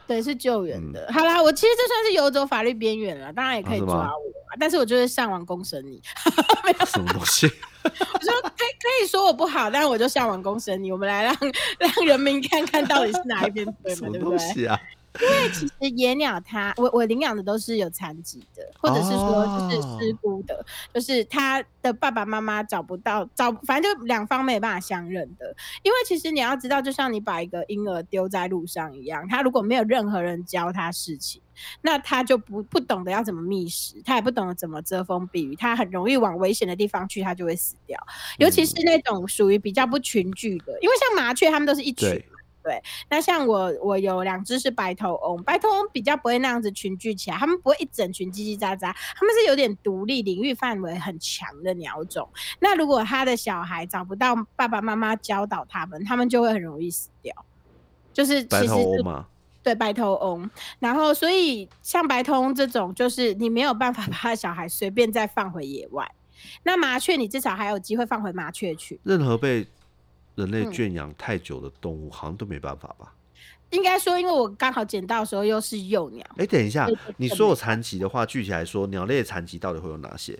对，是救援的。好啦，我其实这算是游走法律边缘了，当然也可以抓我，但是我就是上网公审你。<laughs> 什么东西？我说可以可以说我不好，但是我就上网公审你。我们来让 <laughs> 让人民看看到底是哪一边对嘛？对不对？因为其实野鸟它，我我领养的都是有残疾的，或者是说就是失孤的，就是他的爸爸妈妈找不到，找反正就两方没办法相认的。因为其实你要知道，就像你把一个婴儿丢在路上一样，他如果没有任何人教他事情，那他就不不懂得要怎么觅食，他也不懂得怎么遮风避雨，他很容易往危险的地方去，他就会死掉。尤其是那种属于比较不群聚的，因为像麻雀，他们都是一群。对，那像我，我有两只是白头翁，白头翁比较不会那样子群聚起来，他们不会一整群叽叽喳喳，他们是有点独立，领域范围很强的鸟种。那如果他的小孩找不到爸爸妈妈教导他们，他们就会很容易死掉。就是白头翁吗？对，白头翁。然后，所以像白头翁这种，就是你没有办法把他小孩随便再放回野外。那麻雀，你至少还有机会放回麻雀去。任何被人类圈养太久的动物好像都没办法吧？应该说，因为我刚好捡到的时候又是幼鸟。哎，等一下，你说有残疾的话，具体来说，鸟类的残疾到底会有哪些？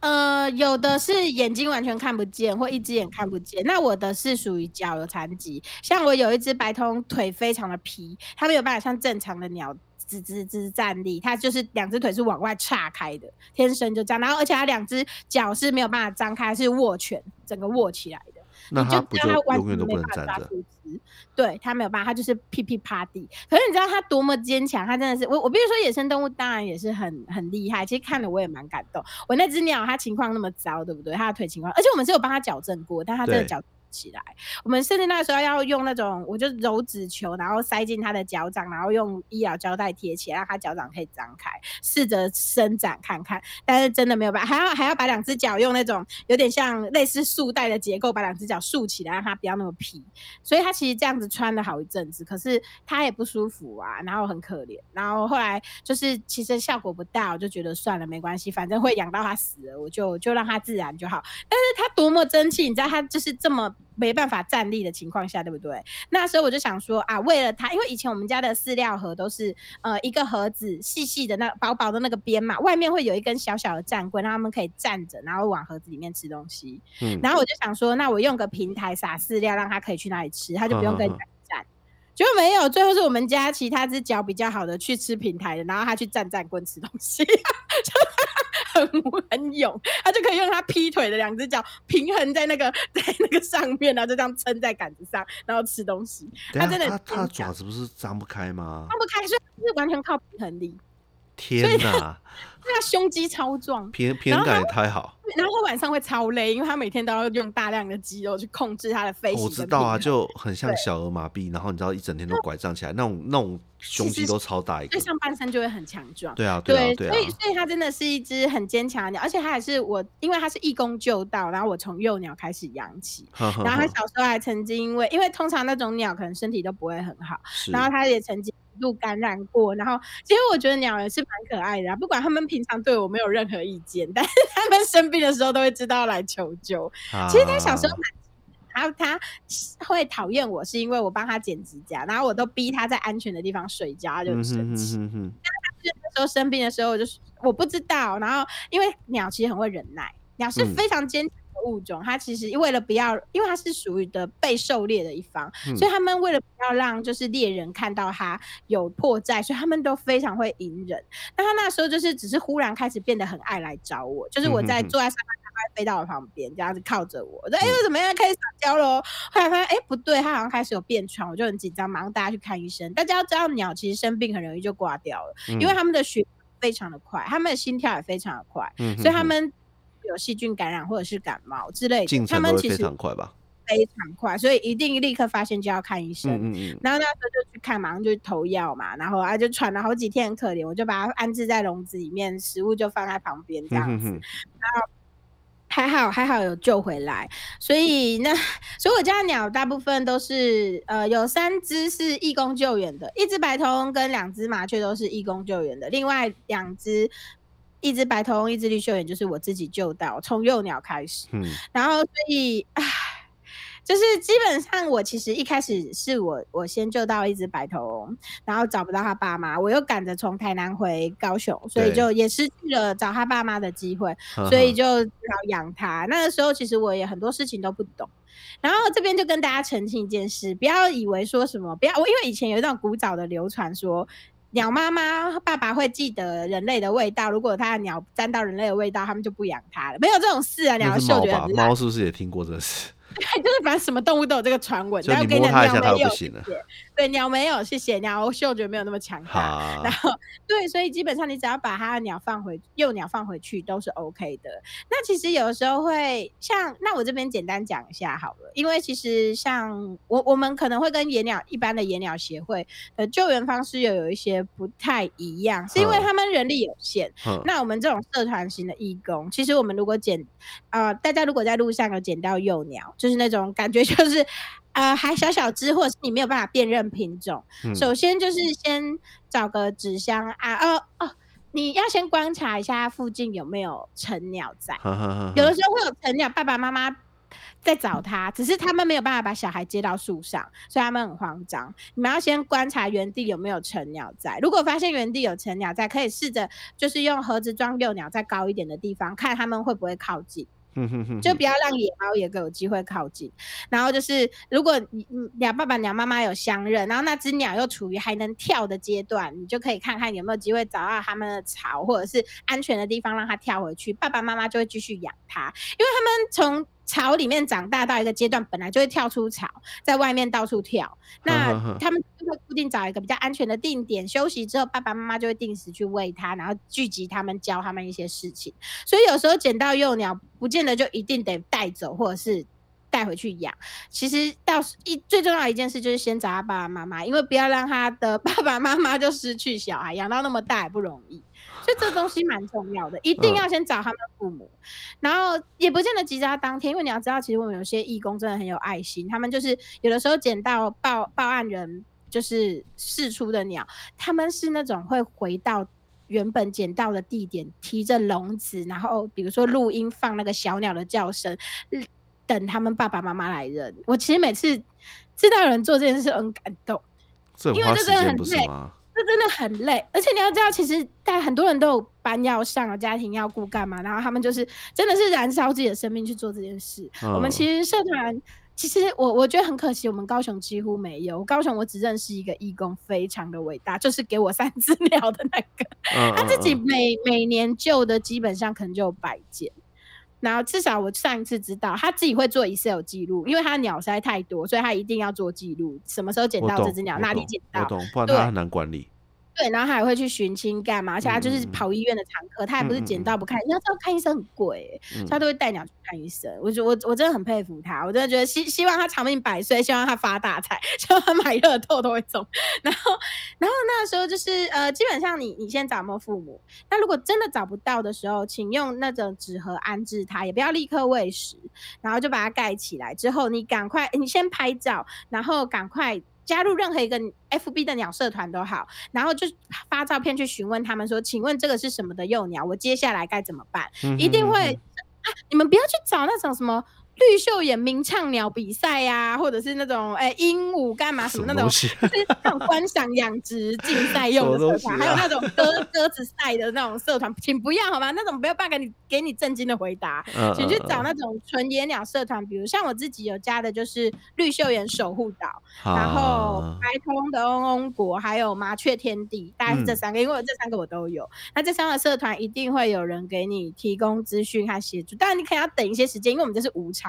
呃，有的是眼睛完全看不见，或一只眼看不见。那我的是属于脚有残疾，像我有一只白通，腿非常的皮，它没有办法像正常的鸟直直直站立，它就是两只腿是往外岔开的，天生就这样。然后，而且它两只脚是没有办法张开，是握拳，整个握起来的。那他不就永远都不能站着？对他没有办法，他就是屁屁趴地。可是你知道他多么坚强？他真的是我我比如说野生动物，当然也是很很厉害。其实看了我也蛮感动。我那只鸟，它情况那么糟，对不对？它的腿情况，而且我们是有帮它矫正过，但它真的矫。起来，我们甚至那时候要用那种，我就揉纸球，然后塞进他的脚掌，然后用医疗胶带贴起来，让他脚掌可以张开，试着伸展看看。但是真的没有办法，还要还要把两只脚用那种有点像类似束带的结构，把两只脚束起来，让它不要那么皮。所以他其实这样子穿了好一阵子，可是他也不舒服啊，然后很可怜。然后后来就是其实效果不大，我就觉得算了，没关系，反正会养到他死了，我就就让他自然就好。但是他多么争气，你知道他就是这么。没办法站立的情况下，对不对？那时候我就想说啊，为了他，因为以前我们家的饲料盒都是呃一个盒子细细的那薄薄的那个边嘛，外面会有一根小小的站棍，让他们可以站着，然后往盒子里面吃东西。嗯，然后我就想说，那我用个平台撒饲料，让他可以去那里吃，他就不用跟站。结果没有，最后是我们家其他只脚比较好的去吃平台的，然后他去站站棍吃东西。<laughs> 很很勇，他就可以用他劈腿的两只脚平衡在那个在那个上面，然后就这样撑在杆子上，然后吃东西。他真的，他他爪子不是张不开吗？张不开，所以是完全靠平衡力。天哪！<laughs> 他胸肌超壮，<laughs> 平平衡感也太好。然后他晚上会超累，因为他每天都要用大量的肌肉去控制他的飞行。我知道啊，就很像小儿麻痹，然后你知道一整天都拐杖起来，那种那种胸肌都超大一个，上半身就会很强壮。对啊，对啊，对啊。所以所以它真的是一只很坚强的鸟，而且它还是我，因为它是义工救到，然后我从幼鸟开始养起。然后它小时候还曾经因为，因为通常那种鸟可能身体都不会很好，然后它也曾经。度感染过，然后其实我觉得鸟也是蛮可爱的，不管他们平常对我没有任何意见，但是他们生病的时候都会知道来求救。其实他小时候他他会讨厌我，是因为我帮他剪指甲，然后我都逼他在安全的地方睡觉，就很生气。但他那时候生病的时候，我就我不知道，然后因为鸟其实很会忍耐，鸟是非常坚强。物种，它其实为了不要，因为它是属于的被狩猎的一方，所以他们为了不要让就是猎人看到它有破绽，所以他们都非常会隐忍。那他那时候就是只是忽然开始变得很爱来找我，就是我在坐在沙发上，他会飞到我旁边这样子靠着我，我说哎怎么样开始撒娇喽？后来发现哎不对，它好像开始有变喘，我就很紧张，马上带他去看医生。大家要知道鸟其实生病很容易就挂掉了，因为它们的血。非常的快，它们的心跳也非常的快，所以它们有细菌感染或者是感冒之类的，他们其实非常快吧，非常快，所以一定立刻发现就要看医生。嗯嗯然后那时候就去看，马上就投药嘛，然后啊就喘了好几天，很可怜，我就把它安置在笼子里面，食物就放在旁边这样子，然后。还好还好有救回来，所以那 <laughs> 所以我家的鸟大部分都是呃有三只是义工救援的，一只白头翁跟两只麻雀都是义工救援的，另外两只一只白头翁一只绿绣眼就是我自己救到，从幼鸟开始，嗯，然后所以唉。就是基本上，我其实一开始是我我先救到一只白头翁，然后找不到他爸妈，我又赶着从台南回高雄，所以就也失去了找他爸妈的机会，<laughs> 所以就只好养他。那个时候其实我也很多事情都不懂，然后这边就跟大家澄清一件事，不要以为说什么，不要我因为以前有一段古早的流传说，鸟妈妈爸爸会记得人类的味道，如果他的鸟沾到人类的味道，他们就不养它了，没有这种事啊，鸟的嗅觉猫是不是也听过这事？就是反正什么动物都有这个传闻，然后跟你摸它一下它就不行了。对鸟没有，谢谢鸟嗅觉没有那么强大。然后对，所以基本上你只要把它的鸟放回幼鸟放回去都是 OK 的。那其实有的时候会像，那我这边简单讲一下好了，因为其实像我我们可能会跟野鸟一般的野鸟协会的救援方式又有一些不太一样，是因为他们人力有限。那我们这种社团型的义工，其实我们如果捡呃，大家如果在路上有捡到幼鸟，就是那种感觉就是。呃，还小小只，或者是你没有办法辨认品种。首先就是先找个纸箱啊，哦哦，你要先观察一下附近有没有成鸟在。有的时候会有成鸟，爸爸妈妈在找它，只是他们没有办法把小孩接到树上，所以他们很慌张。你们要先观察原地有没有成鸟在，如果发现原地有成鸟在，可以试着就是用盒子装幼鸟在高一点的地方，看他们会不会靠近。就不要让野猫也有机会靠近。然后就是，如果你鸟爸爸、鸟妈妈有相认，然后那只鸟又处于还能跳的阶段，你就可以看看有没有机会找到它们的巢或者是安全的地方，让它跳回去。爸爸妈妈就会继续养它，因为他们从。巢里面长大到一个阶段，本来就会跳出巢，在外面到处跳。那他们就会固定找一个比较安全的定点休息，之后爸爸妈妈就会定时去喂它，然后聚集他们，教他们一些事情。所以有时候捡到幼鸟，不见得就一定得带走，或者是带回去养。其实到一最重要一件事就是先找他爸爸妈妈，因为不要让他的爸爸妈妈就失去小孩，养到那么大也不容易。所以这东西蛮重要的，一定要先找他们父母，然后也不见得急着当天，因为你要知道，其实我们有些义工真的很有爱心，他们就是有的时候捡到报报案人就是释出的鸟，他们是那种会回到原本捡到的地点，提着笼子，然后比如说录音放那个小鸟的叫声，等他们爸爸妈妈来认。我其实每次知道有人做这件事很感动，因为这真的很累。这真的很累，而且你要知道，其实但很多人都有班要上，家庭要顾，干嘛？然后他们就是真的是燃烧自己的生命去做这件事。我们其实社团，其实我我觉得很可惜，我们高雄几乎没有。高雄我只认识一个义工，非常的伟大，就是给我三只鸟的那个，他自己每每年救的基本上可能就有百件。然后至少我上一次知道，他自己会做 Excel 记录，因为他的鸟实在太多，所以他一定要做记录，什么时候捡到这只鸟，哪里捡到，不然他很难管理。对，然后还会去寻亲干嘛？而且他就是跑医院的常客，他也不是捡到不看。你要知道看医生很贵，他都会带鸟去看医生。我觉我我真的很佩服他，我真的觉得希希望他长命百岁，希望他发大财，<laughs> 希望他买乐透都会中。然后，然后那时候就是呃，基本上你你先找摸父母。那如果真的找不到的时候，请用那种纸盒安置它，也不要立刻喂食，然后就把它盖起来。之后你赶快，你先拍照，然后赶快。加入任何一个 FB 的鸟社团都好，然后就发照片去询问他们说：“请问这个是什么的幼鸟？我接下来该怎么办？”一定会啊！你们不要去找那种什么绿袖眼鸣唱鸟比赛呀，或者是那种哎鹦鹉干嘛什么那种，<laughs> 就是那种观赏养殖竞赛用的社团，还有那种鸽鸽子赛的那种社团，请不要好吗？那种没有办法给你给你震惊的回答，请去找那种纯野鸟社团，比如像我自己有加的就是绿袖眼守护岛，然后白通的嗡嗡国，还有麻雀天地，大概是这三个，因为我这三个我都有。那这三个社团一定会有人给你提供资讯和协助，当然你可能要等一些时间，因为我们这是无偿。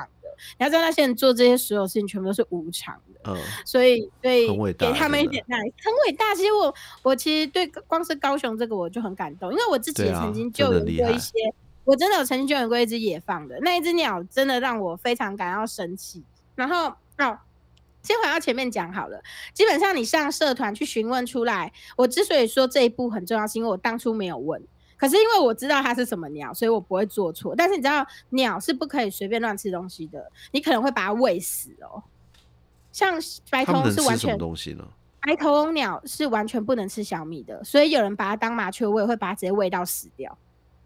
你要知道，那些人做这些所有事情，全部都是无偿的。嗯，所以，所以给他们一点耐，很伟大。其实我，我其实对光是高雄这个，我就很感动，因为我自己也曾经救援过一些，我真的有曾经救援过一只野放的那一只鸟，真的让我非常感到生气。然后，哦，先回到前面讲好了。基本上，你上社团去询问出来，我之所以说这一步很重要，是因为我当初没有问。可是因为我知道它是什么鸟，所以我不会做错。但是你知道鸟是不可以随便乱吃东西的，你可能会把它喂死哦。像白头翁是完全东西呢？白头翁鸟是完全不能吃小米的，所以有人把它当麻雀喂，会把它直接喂到死掉。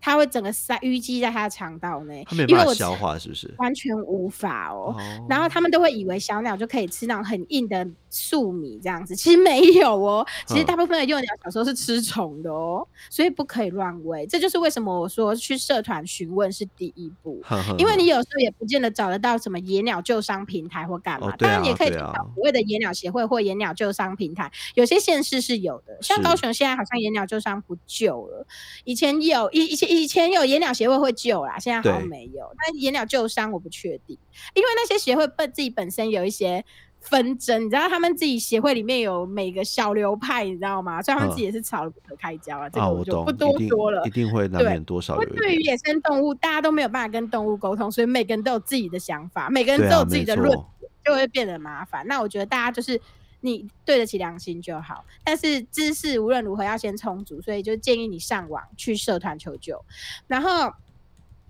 它会整个塞淤积在它的肠道内，因为我消化是不是完全无法哦？然后他们都会以为小鸟就可以吃那种很硬的粟米这样子，其实没有哦。其实大部分的幼鸟小时候是吃虫的哦，所以不可以乱喂。这就是为什么我说去社团询问是第一步，<laughs> 因为你有时候也不见得找得到什么野鸟救伤平台或干嘛。当然也可以找所谓的野鸟协会或野鸟救伤平台，有些县市是有的，像高雄现在好像野鸟救伤不救了，以前有一一些。以前有野鸟协会会救啦，现在好像没有。但野鸟救伤我不确定，因为那些协会本自己本身有一些纷争，你知道他们自己协会里面有每个小流派，你知道吗？所以他们自己也是吵得不可开交啊。这个我就不多说了，一定会难免多少。对于野生动物，大家都没有办法跟动物沟通，所以每个人都有自己的想法，每个人都有自己的论点，就会变得麻烦。那我觉得大家就是。你对得起良心就好，但是知识无论如何要先充足，所以就建议你上网去社团求救，然后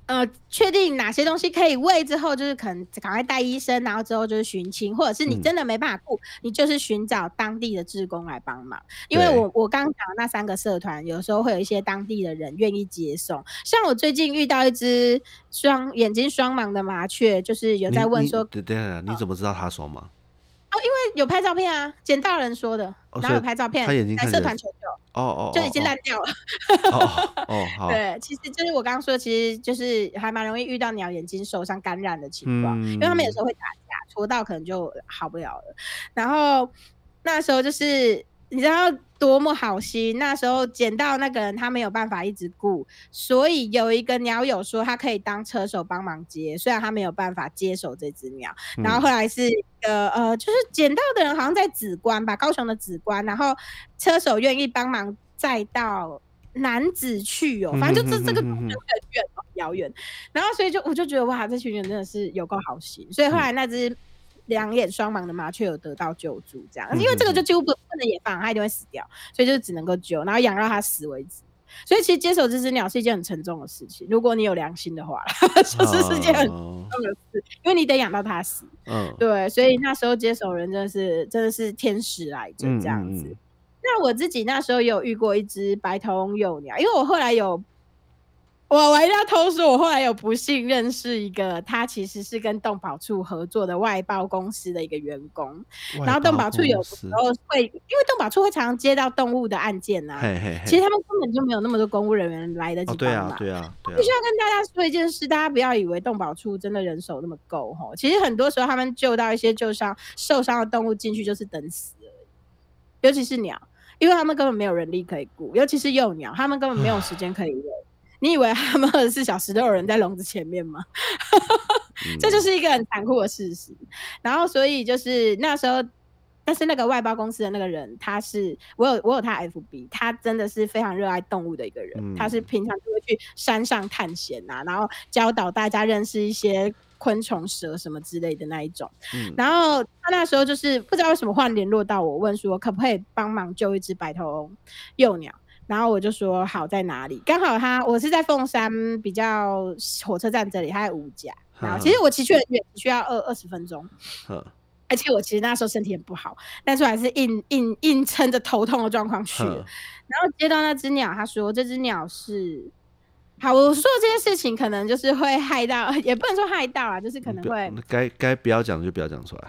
呃，确定哪些东西可以喂之后，就是可能赶快带医生，然后之后就是寻亲，或者是你真的没办法顾，你就是寻找当地的志工来帮忙。因为我我刚讲的那三个社团，有时候会有一些当地的人愿意接送。像我最近遇到一只双眼睛双盲的麻雀，就是有在问说，对对，你怎么知道它双盲？哦，因为有拍照片啊，捡到人说的，然后有拍照片，他眼睛在社团求救，哦哦，就已经烂掉了。哦，<laughs> 好，对，其实就是我刚刚说，其实就是还蛮容易遇到鸟眼睛受伤感染的情况，因为他们有时候会打架，戳到可能就好不了了。然后那时候就是你知道。多么好心！那时候捡到那个人，他没有办法一直顾，所以有一个鸟友说他可以当车手帮忙接，虽然他没有办法接手这只鸟。然后后来是呃呃，就是捡到的人好像在紫关吧，高雄的紫关，然后车手愿意帮忙载到南子去哦，反正就这这个很远遥远。然后所以就我就觉得哇，这群人真的是有够好心，所以后来那只。两眼双盲的麻雀有得到救助，这样，因为这个就几乎不不能野放，它一定会死掉，所以就只能够救，然后养到它死为止。所以其实接手这只鸟是一件很沉重的事情，如果你有良心的话，<laughs> 就是是件很重的事，因为你得养到它死。嗯，对，所以那时候接手人真的是真的是天使来着，这样子。那我自己那时候也有遇过一只白头翁幼鸟，因为我后来有。我我一定要偷说，我后来有不幸认识一个，他其实是跟动保处合作的外包公司的一个员工。然后动保处有时候会，因为动保处会常常接到动物的案件呐。其实他们根本就没有那么多公务人员来得及帮忙。对啊，对啊。必须要跟大家说一件事，大家不要以为动保处真的人手那么够哈。其实很多时候他们救到一些受伤受伤的动物进去，就是等死而已。尤其是鸟，因为他们根本没有人力可以顾，尤其是幼鸟，他们根本没有时间可以喂。你以为他们二十四小时都有人在笼子前面吗？<laughs> 这就是一个很残酷的事实。然后，所以就是那时候，但是那个外包公司的那个人，他是我有我有他 FB，他真的是非常热爱动物的一个人。他是平常就会去山上探险啊，然后教导大家认识一些昆虫、蛇什么之类的那一种。然后他那时候就是不知道为什么忽然联络到我，问说可不可以帮忙救一只白头翁幼鸟。然后我就说好在哪里？刚好他我是在凤山比较火车站这里，他在五甲。然后其实我骑去很远，需要二二十分钟。而且我其实那时候身体很不好，但是还是硬硬硬撑着头痛的状况去了。然后接到那只鸟，他说这只鸟是好，我说这件事情可能就是会害到，<laughs> 也不能说害到啊，就是可能会该该不要讲就不要讲出来。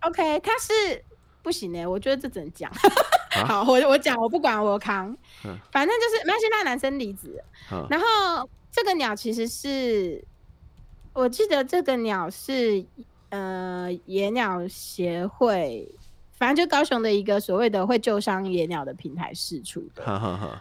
OK，他是不行哎，我觉得这只能讲。<laughs> 好，我我讲，我不管我扛，反正就是没关系，那男生离职。然后这个鸟其实是，我记得这个鸟是呃野鸟协会，反正就高雄的一个所谓的会救伤野鸟的平台试出的。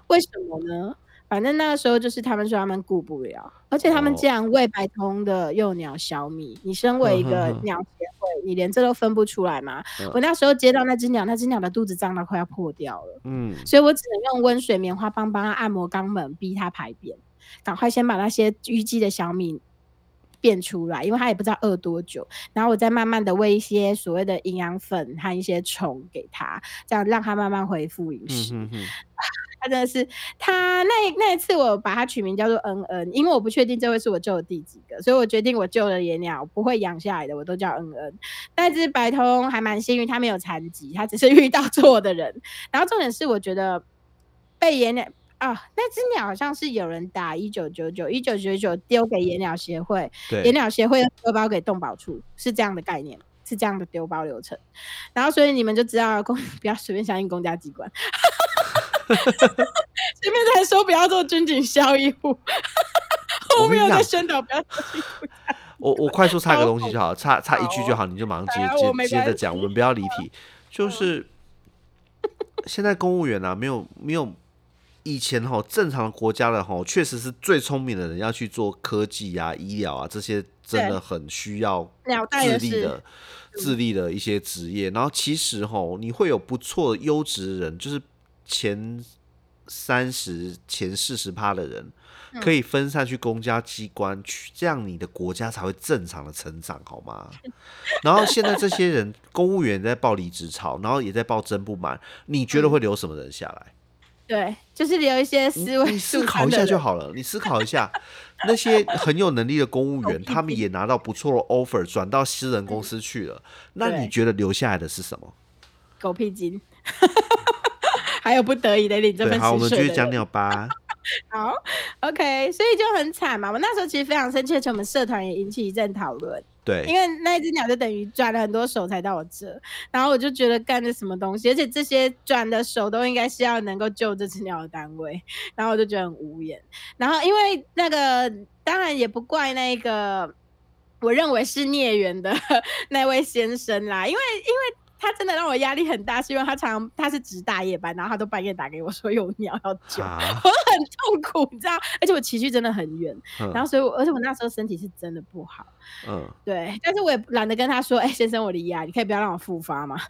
为什么呢？反正那个时候就是他们说他们顾不了，而且他们竟然喂白通的幼鸟小米。你身为一个鸟协会，你连这都分不出来吗？我那时候接到那只鸟，那只鸟的肚子胀到快要破掉了。嗯，所以我只能用温水棉花棒帮它按摩肛门，逼它排便，赶快先把那些淤积的小米变出来，因为他也不知道饿多久。然后我再慢慢的喂一些所谓的营养粉和一些虫给他，这样让他慢慢恢复饮食。<laughs> 他真的是，他那那一次我把它取名叫做恩恩，因为我不确定这会是我救的第几个，所以我决定我救了野鸟不会养下来的，我都叫恩恩。那只白通还蛮幸运，它没有残疾，它只是遇到错的人。然后重点是，我觉得被野鸟啊，那只鸟好像是有人打一九九九一九九九丢给野鸟协会，野鸟协会丢包给动保处，是这样的概念，是这样的丢包流程。然后所以你们就知道公 <laughs> 不要随便相信公家机关。<laughs> 前面才说不要做军警效益户，<laughs> 后面在宣导不要做我我快速插个东西就好，插插一句就好，你就马上接接接着讲，我们不要离题。<laughs> 就是现在公务员啊，没有没有以前哈正常的国家的哈，确实是最聪明的人要去做科技啊、医疗啊这些，真的很需要智力的智力的一些职业。然后其实哈，你会有不错优质的人，就是。前三十、前四十趴的人可以分散去公家机关去，这样你的国家才会正常的成长，好吗？<laughs> 然后现在这些人，公务员在报离职潮，然后也在报真不满，你觉得会留什么人下来？对，就是留一些思维，你思考一下就好了。你思考一下，<laughs> 那些很有能力的公务员，<laughs> 他们也拿到不错的 offer，转到私人公司去了。那你觉得留下来的是什么？狗屁金。<laughs> 还有不得已的领这份好，我们继续讲鸟吧。<laughs> 好，OK，所以就很惨嘛。我那时候其实非常生气，而且我们社团也引起一阵讨论。对，因为那一只鸟就等于转了很多手才到我这，然后我就觉得干的什么东西，而且这些转的手都应该是要能够救这只鸟的单位，然后我就觉得很无言。然后因为那个，当然也不怪那个我认为是孽缘的 <laughs> 那位先生啦，因为因为。他真的让我压力很大，是因为他常他是值大夜班，然后他都半夜打给我说有鸟要救，我很痛苦，你知道？而且我骑去真的很远，然后所以，我而且我那时候身体是真的不好，嗯，对，但是我也懒得跟他说，哎，先生，我离压，你可以不要让我复发吗？<laughs>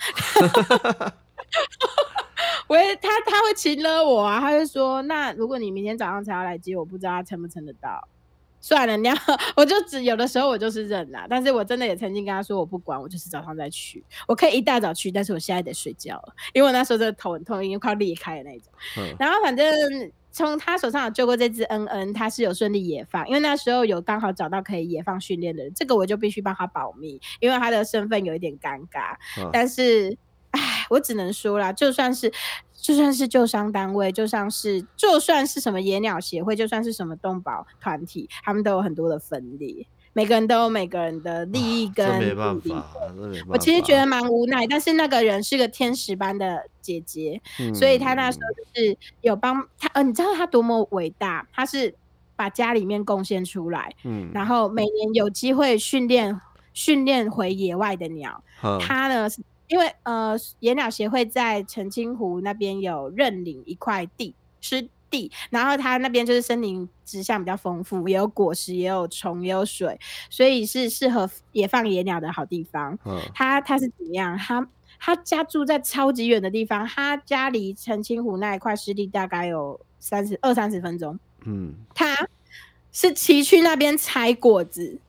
我也他他会请了我啊，他就说，那如果你明天早上才要来接，我不知道他撑不撑得到。算了，你要我就只有的时候我就是忍啦，但是我真的也曾经跟他说我不管，我就是早上再去，我可以一大早去，但是我现在得睡觉了，因为我那时候真的头很痛，已经快裂开的那种。然后反正从他手上有救过这只恩恩，他是有顺利野放，因为那时候有刚好找到可以野放训练的人，这个我就必须帮他保密，因为他的身份有一点尴尬。但是，唉，我只能说啦，就算是。就算是救伤单位，就像是就算是什么野鸟协会，就算是什么动保团体，他们都有很多的分裂，每个人都有每个人的利益跟没办法，我其实觉得蛮无奈，但是那个人是个天使般的姐姐，所以他那时候就是有帮他，呃，你知道他多么伟大？他是把家里面贡献出来，嗯，然后每年有机会训练训练回野外的鸟，他呢是。因为呃，野鸟协会在澄清湖那边有认领一块地湿地，然后它那边就是森林植相比较丰富，也有果实，也有虫，也有水，所以是适合野放野鸟的好地方。嗯，他他是怎么样？他他家住在超级远的地方，他家离澄清湖那一块湿地大概有三十二三十分钟。嗯，他是骑去那边采果子。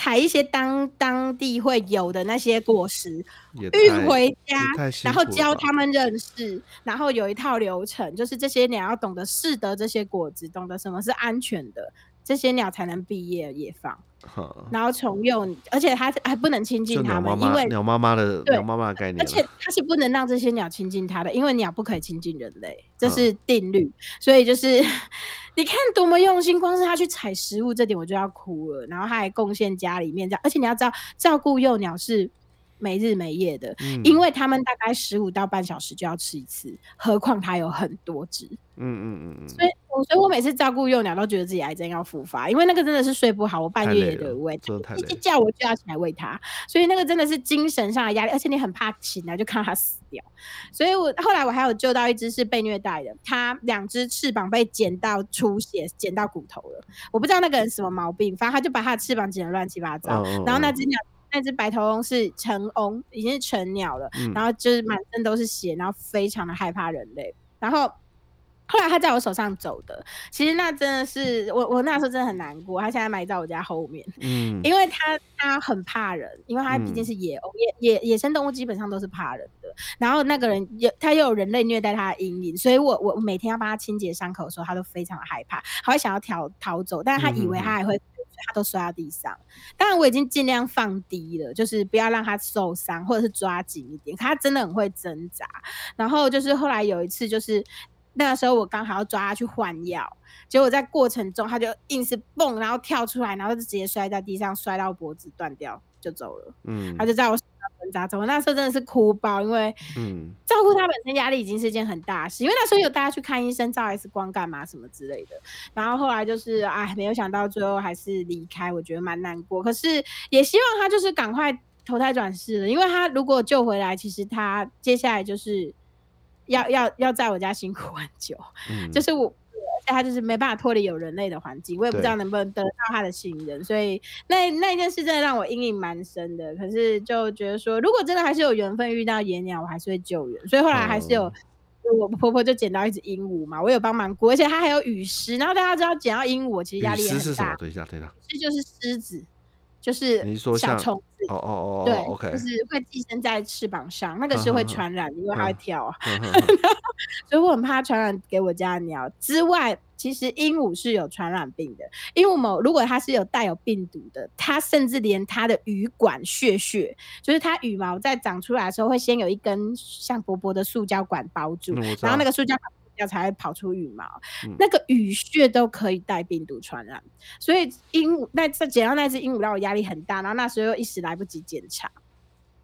采一些当当地会有的那些果实，运回家，然后教他们认识，然后有一套流程，就是这些你要懂得适得这些果子，懂得什么是安全的，这些鸟才能毕业野放，然后从幼，而且它还不能亲近它们，因为鸟妈妈的鸟妈妈的概念，而且它是不能让这些鸟亲近它的，因为鸟不可以亲近人类，这是定律，所以就是。<laughs> 你看多么用心，光是他去采食物这点我就要哭了。然后他还贡献家里面这样，而且你要知道，照顾幼鸟是没日没夜的，因为他们大概十五到半小时就要吃一次，何况它有很多只。嗯嗯嗯嗯。所以，所以我每次照顾幼鸟都觉得自己癌症要复发，因为那个真的是睡不好，我半夜也得喂，一叫我就要起来喂它，所以那个真的是精神上的压力，而且你很怕醒来就看到它死掉。所以我后来我还有救到一只是被虐待的，它两只翅膀被剪到出血，剪到骨头了。我不知道那个人什么毛病，反正他就把他的翅膀剪得乱七八糟，然后那只鸟。那只白头翁是成翁，已经是成鸟了，然后就是满身都是血，然后非常的害怕人类。然后后来它在我手上走的，其实那真的是我，我那时候真的很难过。它现在埋在我家后面，嗯，因为它它很怕人，因为它毕竟是野鸥，野野野生动物基本上都是怕人的。然后那个人有他又有人类虐待他的阴影，所以我我每天要帮他清洁伤口的时候，他都非常的害怕，他会想要逃逃走，但是他以为他还会。他都摔到地上，当然我已经尽量放低了，就是不要让他受伤，或者是抓紧一点。他真的很会挣扎。然后就是后来有一次，就是那个时候我刚好要抓他去换药，结果在过程中他就硬是蹦，然后跳出来，然后就直接摔在地上，摔到脖子断掉就走了。嗯，他就在我。挣扎中，那时候真的是哭包，因为嗯，照顾他本身压力已经是一件很大事，因为那时候有大家去看医生，照 X 光干嘛什么之类的。然后后来就是，哎，没有想到最后还是离开，我觉得蛮难过。可是也希望他就是赶快投胎转世了，因为他如果救回来，其实他接下来就是要要要在我家辛苦很久，就是我。他就是没办法脱离有人类的环境，我也不知道能不能得到他的信任，所以那那件事真的让我阴影蛮深的。可是就觉得说，如果真的还是有缘分遇到野鸟，我还是会救援。所以后来还是有我婆婆就捡到一只鹦鹉嘛，我有帮忙过，而且它还有雨狮。然后大家知道捡到鹦鹉其实压力很大，等一下，等一下，这就是狮子。就是你说小虫子哦哦哦，对，OK，就是会寄生在翅膀上，那个是会传染，因为它会跳啊，<laughs> <laughs> 所以我很怕传染给我家的鸟。之外，其实鹦鹉是有传染病的，鹦鹉某如果它是有带有病毒的，它甚至连它的羽管血血，就是它羽毛在长出来的时候，会先有一根像薄薄的塑胶管包住，然后那个塑胶管。才会跑出羽毛，那个羽屑都可以带病毒传染，所以鹦鹉那这捡到那只鹦鹉让我压力很大，然后那时候又一时来不及检查，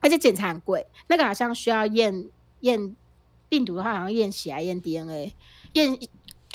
而且检查很贵，那个好像需要验验病毒的话，好像验血、验 DNA、验。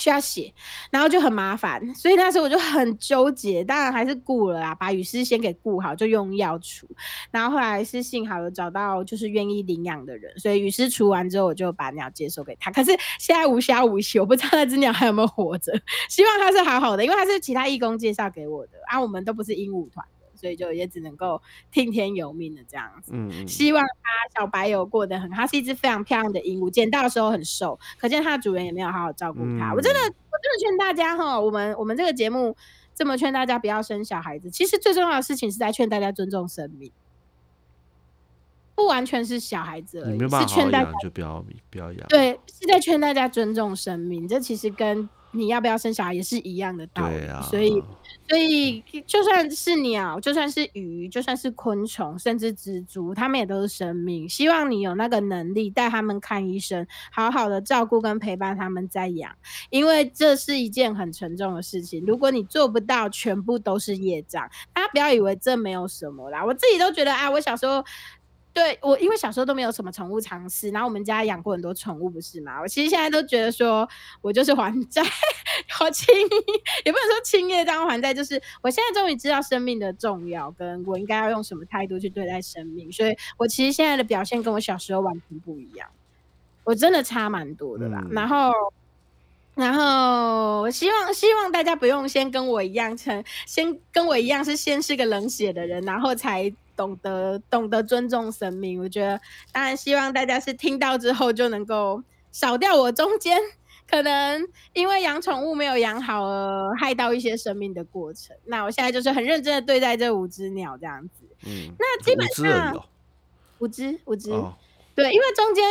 需要写，然后就很麻烦，所以那时候我就很纠结。当然还是顾了啊，把雨师先给顾好，就用药除。然后后来是幸好有找到就是愿意领养的人，所以雨师除完之后，我就把鸟接收给他。可是现在无暇无息，我不知道那只鸟还有没有活着。<laughs> 希望它是好好的，因为它是其他义工介绍给我的啊，我们都不是鹦鹉团。所以就也只能够听天由命的这样子。嗯希望它小白有过得很，它是一只非常漂亮的鹦鹉，捡到的时候很瘦，可见它的主人也没有好好照顾它。我真的，我真的劝大家哈，我们我们这个节目这么劝大家不要生小孩子，其实最重要的事情是在劝大家尊重生命，不完全是小孩子而已，是劝大家就不要不要养。对，是在劝大家尊重生命，这其实跟。你要不要生小孩也是一样的道理，所以，所以就算是鸟，就算是鱼，就算是昆虫，甚至蜘蛛，它们也都是生命。希望你有那个能力带他们看医生，好好的照顾跟陪伴他们再养，因为这是一件很沉重的事情。如果你做不到，全部都是业障。大家不要以为这没有什么啦，我自己都觉得啊，我小时候。对我，因为小时候都没有什么宠物常识，然后我们家养过很多宠物，不是吗？我其实现在都觉得说，我就是还债，<laughs> 好轻，也不能说轻业当还债，就是我现在终于知道生命的重要，跟我应该要用什么态度去对待生命，所以我其实现在的表现跟我小时候完全不一样，我真的差蛮多的啦。然后，然后希望希望大家不用先跟我一样成，先跟我一样是先是个冷血的人，然后才。懂得懂得尊重生命，我觉得当然希望大家是听到之后就能够少掉我中间可能因为养宠物没有养好而害到一些生命的过程。那我现在就是很认真的对待这五只鸟这样子。嗯，那基本上五只五只，对，因为中间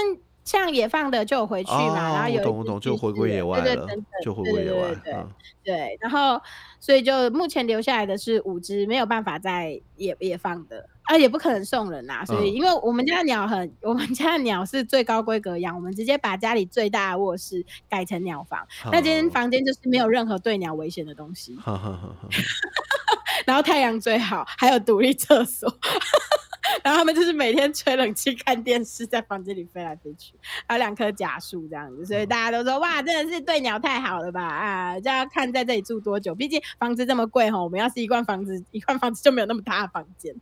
像野放的就回去嘛，然后有懂懂就回归野外了，就回归野外。对对，然后所以就目前留下来的是五只没有办法在野野放的。啊，也不可能送人呐，所以因为我们家的鸟很，我们家的鸟是最高规格养，我们直接把家里最大的卧室改成鸟房，那间房间就是没有任何对鸟危险的东西，<laughs> 然后太阳最好，还有独立厕所。<laughs> 然后他们就是每天吹冷气看电视，在房间里飞来飞去，还有两棵假树这样子，所以大家都说哇，真的是对鸟太好了吧啊！就要看在这里住多久，毕竟房子这么贵哈，我们要是一罐房子，<laughs> 一罐房子就没有那么大的房间。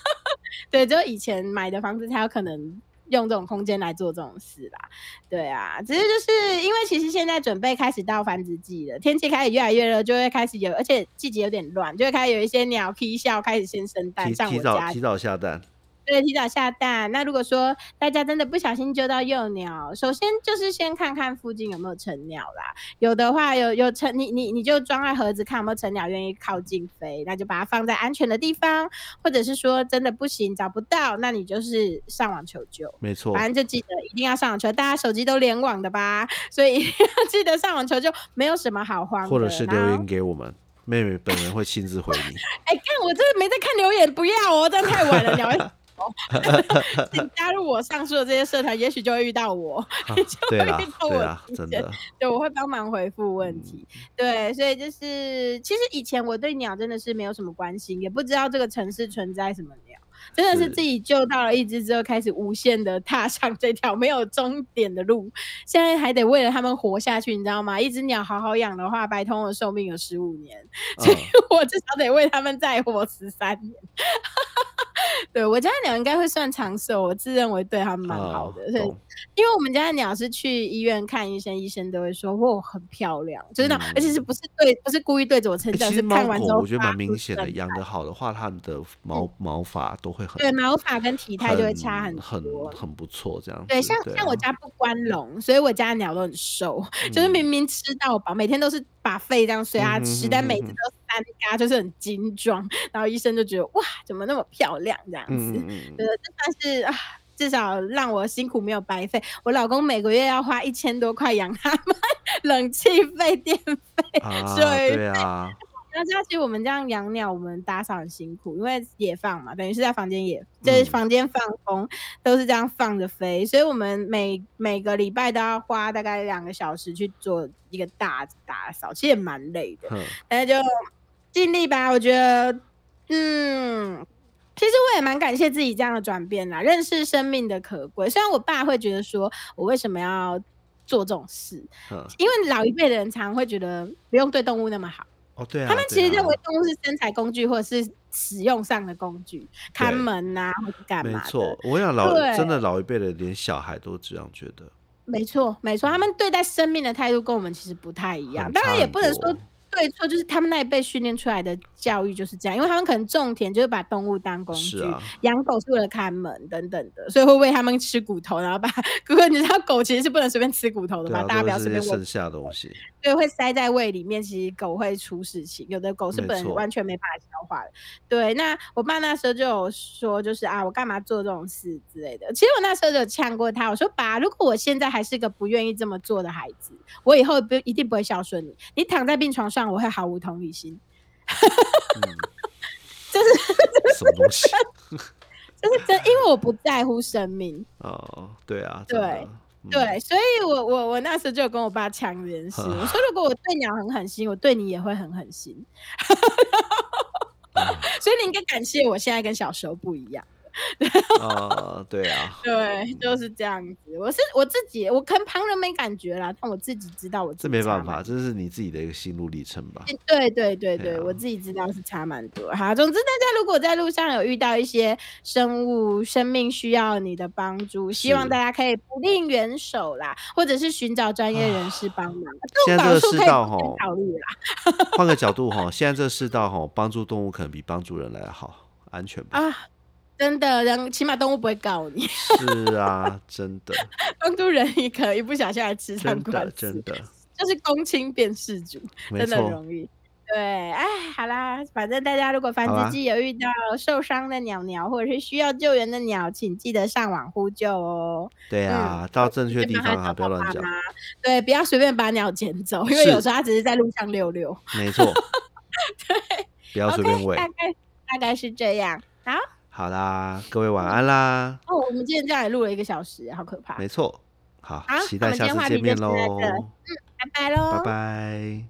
<laughs> 对，就以前买的房子才有可能用这种空间来做这种事啦。对啊，只是就是因为其实现在准备开始到繁殖季了，天气开始越来越热，就会开始有，而且季节有点乱，就会开始有一些鸟啼笑，开始先生蛋，上我家提早下蛋。对，提早下蛋。那如果说大家真的不小心救到幼鸟，首先就是先看看附近有没有成鸟啦。有的话，有有成，你你你就装在盒子，看有没有成鸟愿意靠近飞，那就把它放在安全的地方。或者是说真的不行，找不到，那你就是上网求救。没错，反正就记得一定要上网求，大家手机都联网的吧，所以一 <laughs> 定要记得上网求救，没有什么好慌。或者是留言给我们，妹妹本人会亲自回你。<laughs> 哎，看我真的没在看留言，不要哦，这样太晚了，鸟。<laughs> 请加入我上述的这些社团，也许就会遇到我，<laughs> 就会遇到我。真的，对，我会帮忙回复问题。对，所以就是，其实以前我对鸟真的是没有什么关心，也不知道这个城市存在什么鸟，真的是自己救到了一只之后，开始无限的踏上这条没有终点的路。现在还得为了他们活下去，你知道吗？一只鸟好好养的话，白通的寿命有十五年，所以我至少得为他们再活十三年。<laughs> 对我家的鸟应该会算长寿，我自认为对他们蛮好的。所以，因为我们家的鸟是去医院看医生，医生都会说哇很漂亮，真的，而且是不是对，不是故意对着我称赞，是看完之后我觉得蛮明显的。养的好的话，它的毛毛发都会很对，毛发跟体态就会差很很很不错这样。对，像像我家不关笼，所以我家的鸟都很瘦，就是明明吃到饱，每天都是把肺这样随它吃，但每次都三嘎，就是很精壮。然后医生就觉得哇，怎么那么漂亮？这样子，呃，这算是啊，至少让我辛苦没有白费。我老公每个月要花一千多块养他们，<laughs> 冷气费、电费、水对啊。<laughs> 那其实我们这样养鸟，我们打扫很辛苦，因为野放嘛，等于是在房间野，就是房间放风，都是这样放着飞，所以我们每每个礼拜都要花大概两个小时去做一个大打扫，其实也蛮累的，但是就尽力吧。我觉得，嗯。其实我也蛮感谢自己这样的转变啦，认识生命的可贵。虽然我爸会觉得说我为什么要做这种事，因为老一辈的人常会觉得不用对动物那么好。哦，对啊。他们其实认为动物是生财工具，或者是使用上的工具，看门呐，或者干嘛。没错，我想老真的老一辈的连小孩都这样觉得。没错，没错，他们对待生命的态度跟我们其实不太一样。当然也不能说。对错就是他们那一辈训练出来的教育就是这样，因为他们可能种田就是把动物当工具，养狗是为了看门等等的，所以会喂他们吃骨头，然后把 <laughs> 哥哥你知道狗其实是不能随便吃骨头的嘛，大家不要随便喂剩下东西，对，会塞在胃里面，其实狗会出事情，有的狗是本完全没办法消化的。对，那我爸那时候就有说，就是啊，我干嘛做这种事之类的。其实我那时候就呛过他，我说爸，如果我现在还是个不愿意这么做的孩子，我以后不一定不会孝顺你，你躺在病床上。我会毫无同理心，就是什么东西？<laughs> 就是真，因为我不在乎生命。哦，对啊，对对，所以我我我那时候就跟我爸抢这件事。我说，如果我对鸟很狠心，我对你也会很狠心。<laughs> 所以你应该感谢我现在跟小时候不一样。啊，<laughs> 对啊，对，就是这样子。我是我自己，我可能旁人没感觉啦，但我自己知道，我这没办法，这是你自己的一个心路历程吧。对对对对，我自己知道是差蛮多。好，总之大家如果在路上有遇到一些生物生命需要你的帮助，希望大家可以不吝援手啦，或者是寻找专业人士帮忙。<laughs> 现在这个世道哈，考虑啦。换个角度哈，现在这个世道哈，帮助动物可能比帮助人来的好，安全吧。啊。真的，人起码动物不会告你。是啊，真的。<laughs> 帮助人也可以不小心来吃上官司，真的，就是公亲辨事主，真的容易。对，哎，好啦，反正大家如果繁殖季有遇到受伤的鸟鸟，或者是需要救援的鸟，请记得上网呼救哦。对啊，到正确地方啊，不要乱讲。对，不要随便把鸟捡走，因为有时候它只是在路上溜溜。没错。<laughs> 对，不要随便喂。大概大概是这样。好。好啦，各位晚安啦。哦，我们今天这样也录了一个小时，好可怕。没错，好，好，期待下次见面喽。嗯，拜拜喽，拜拜。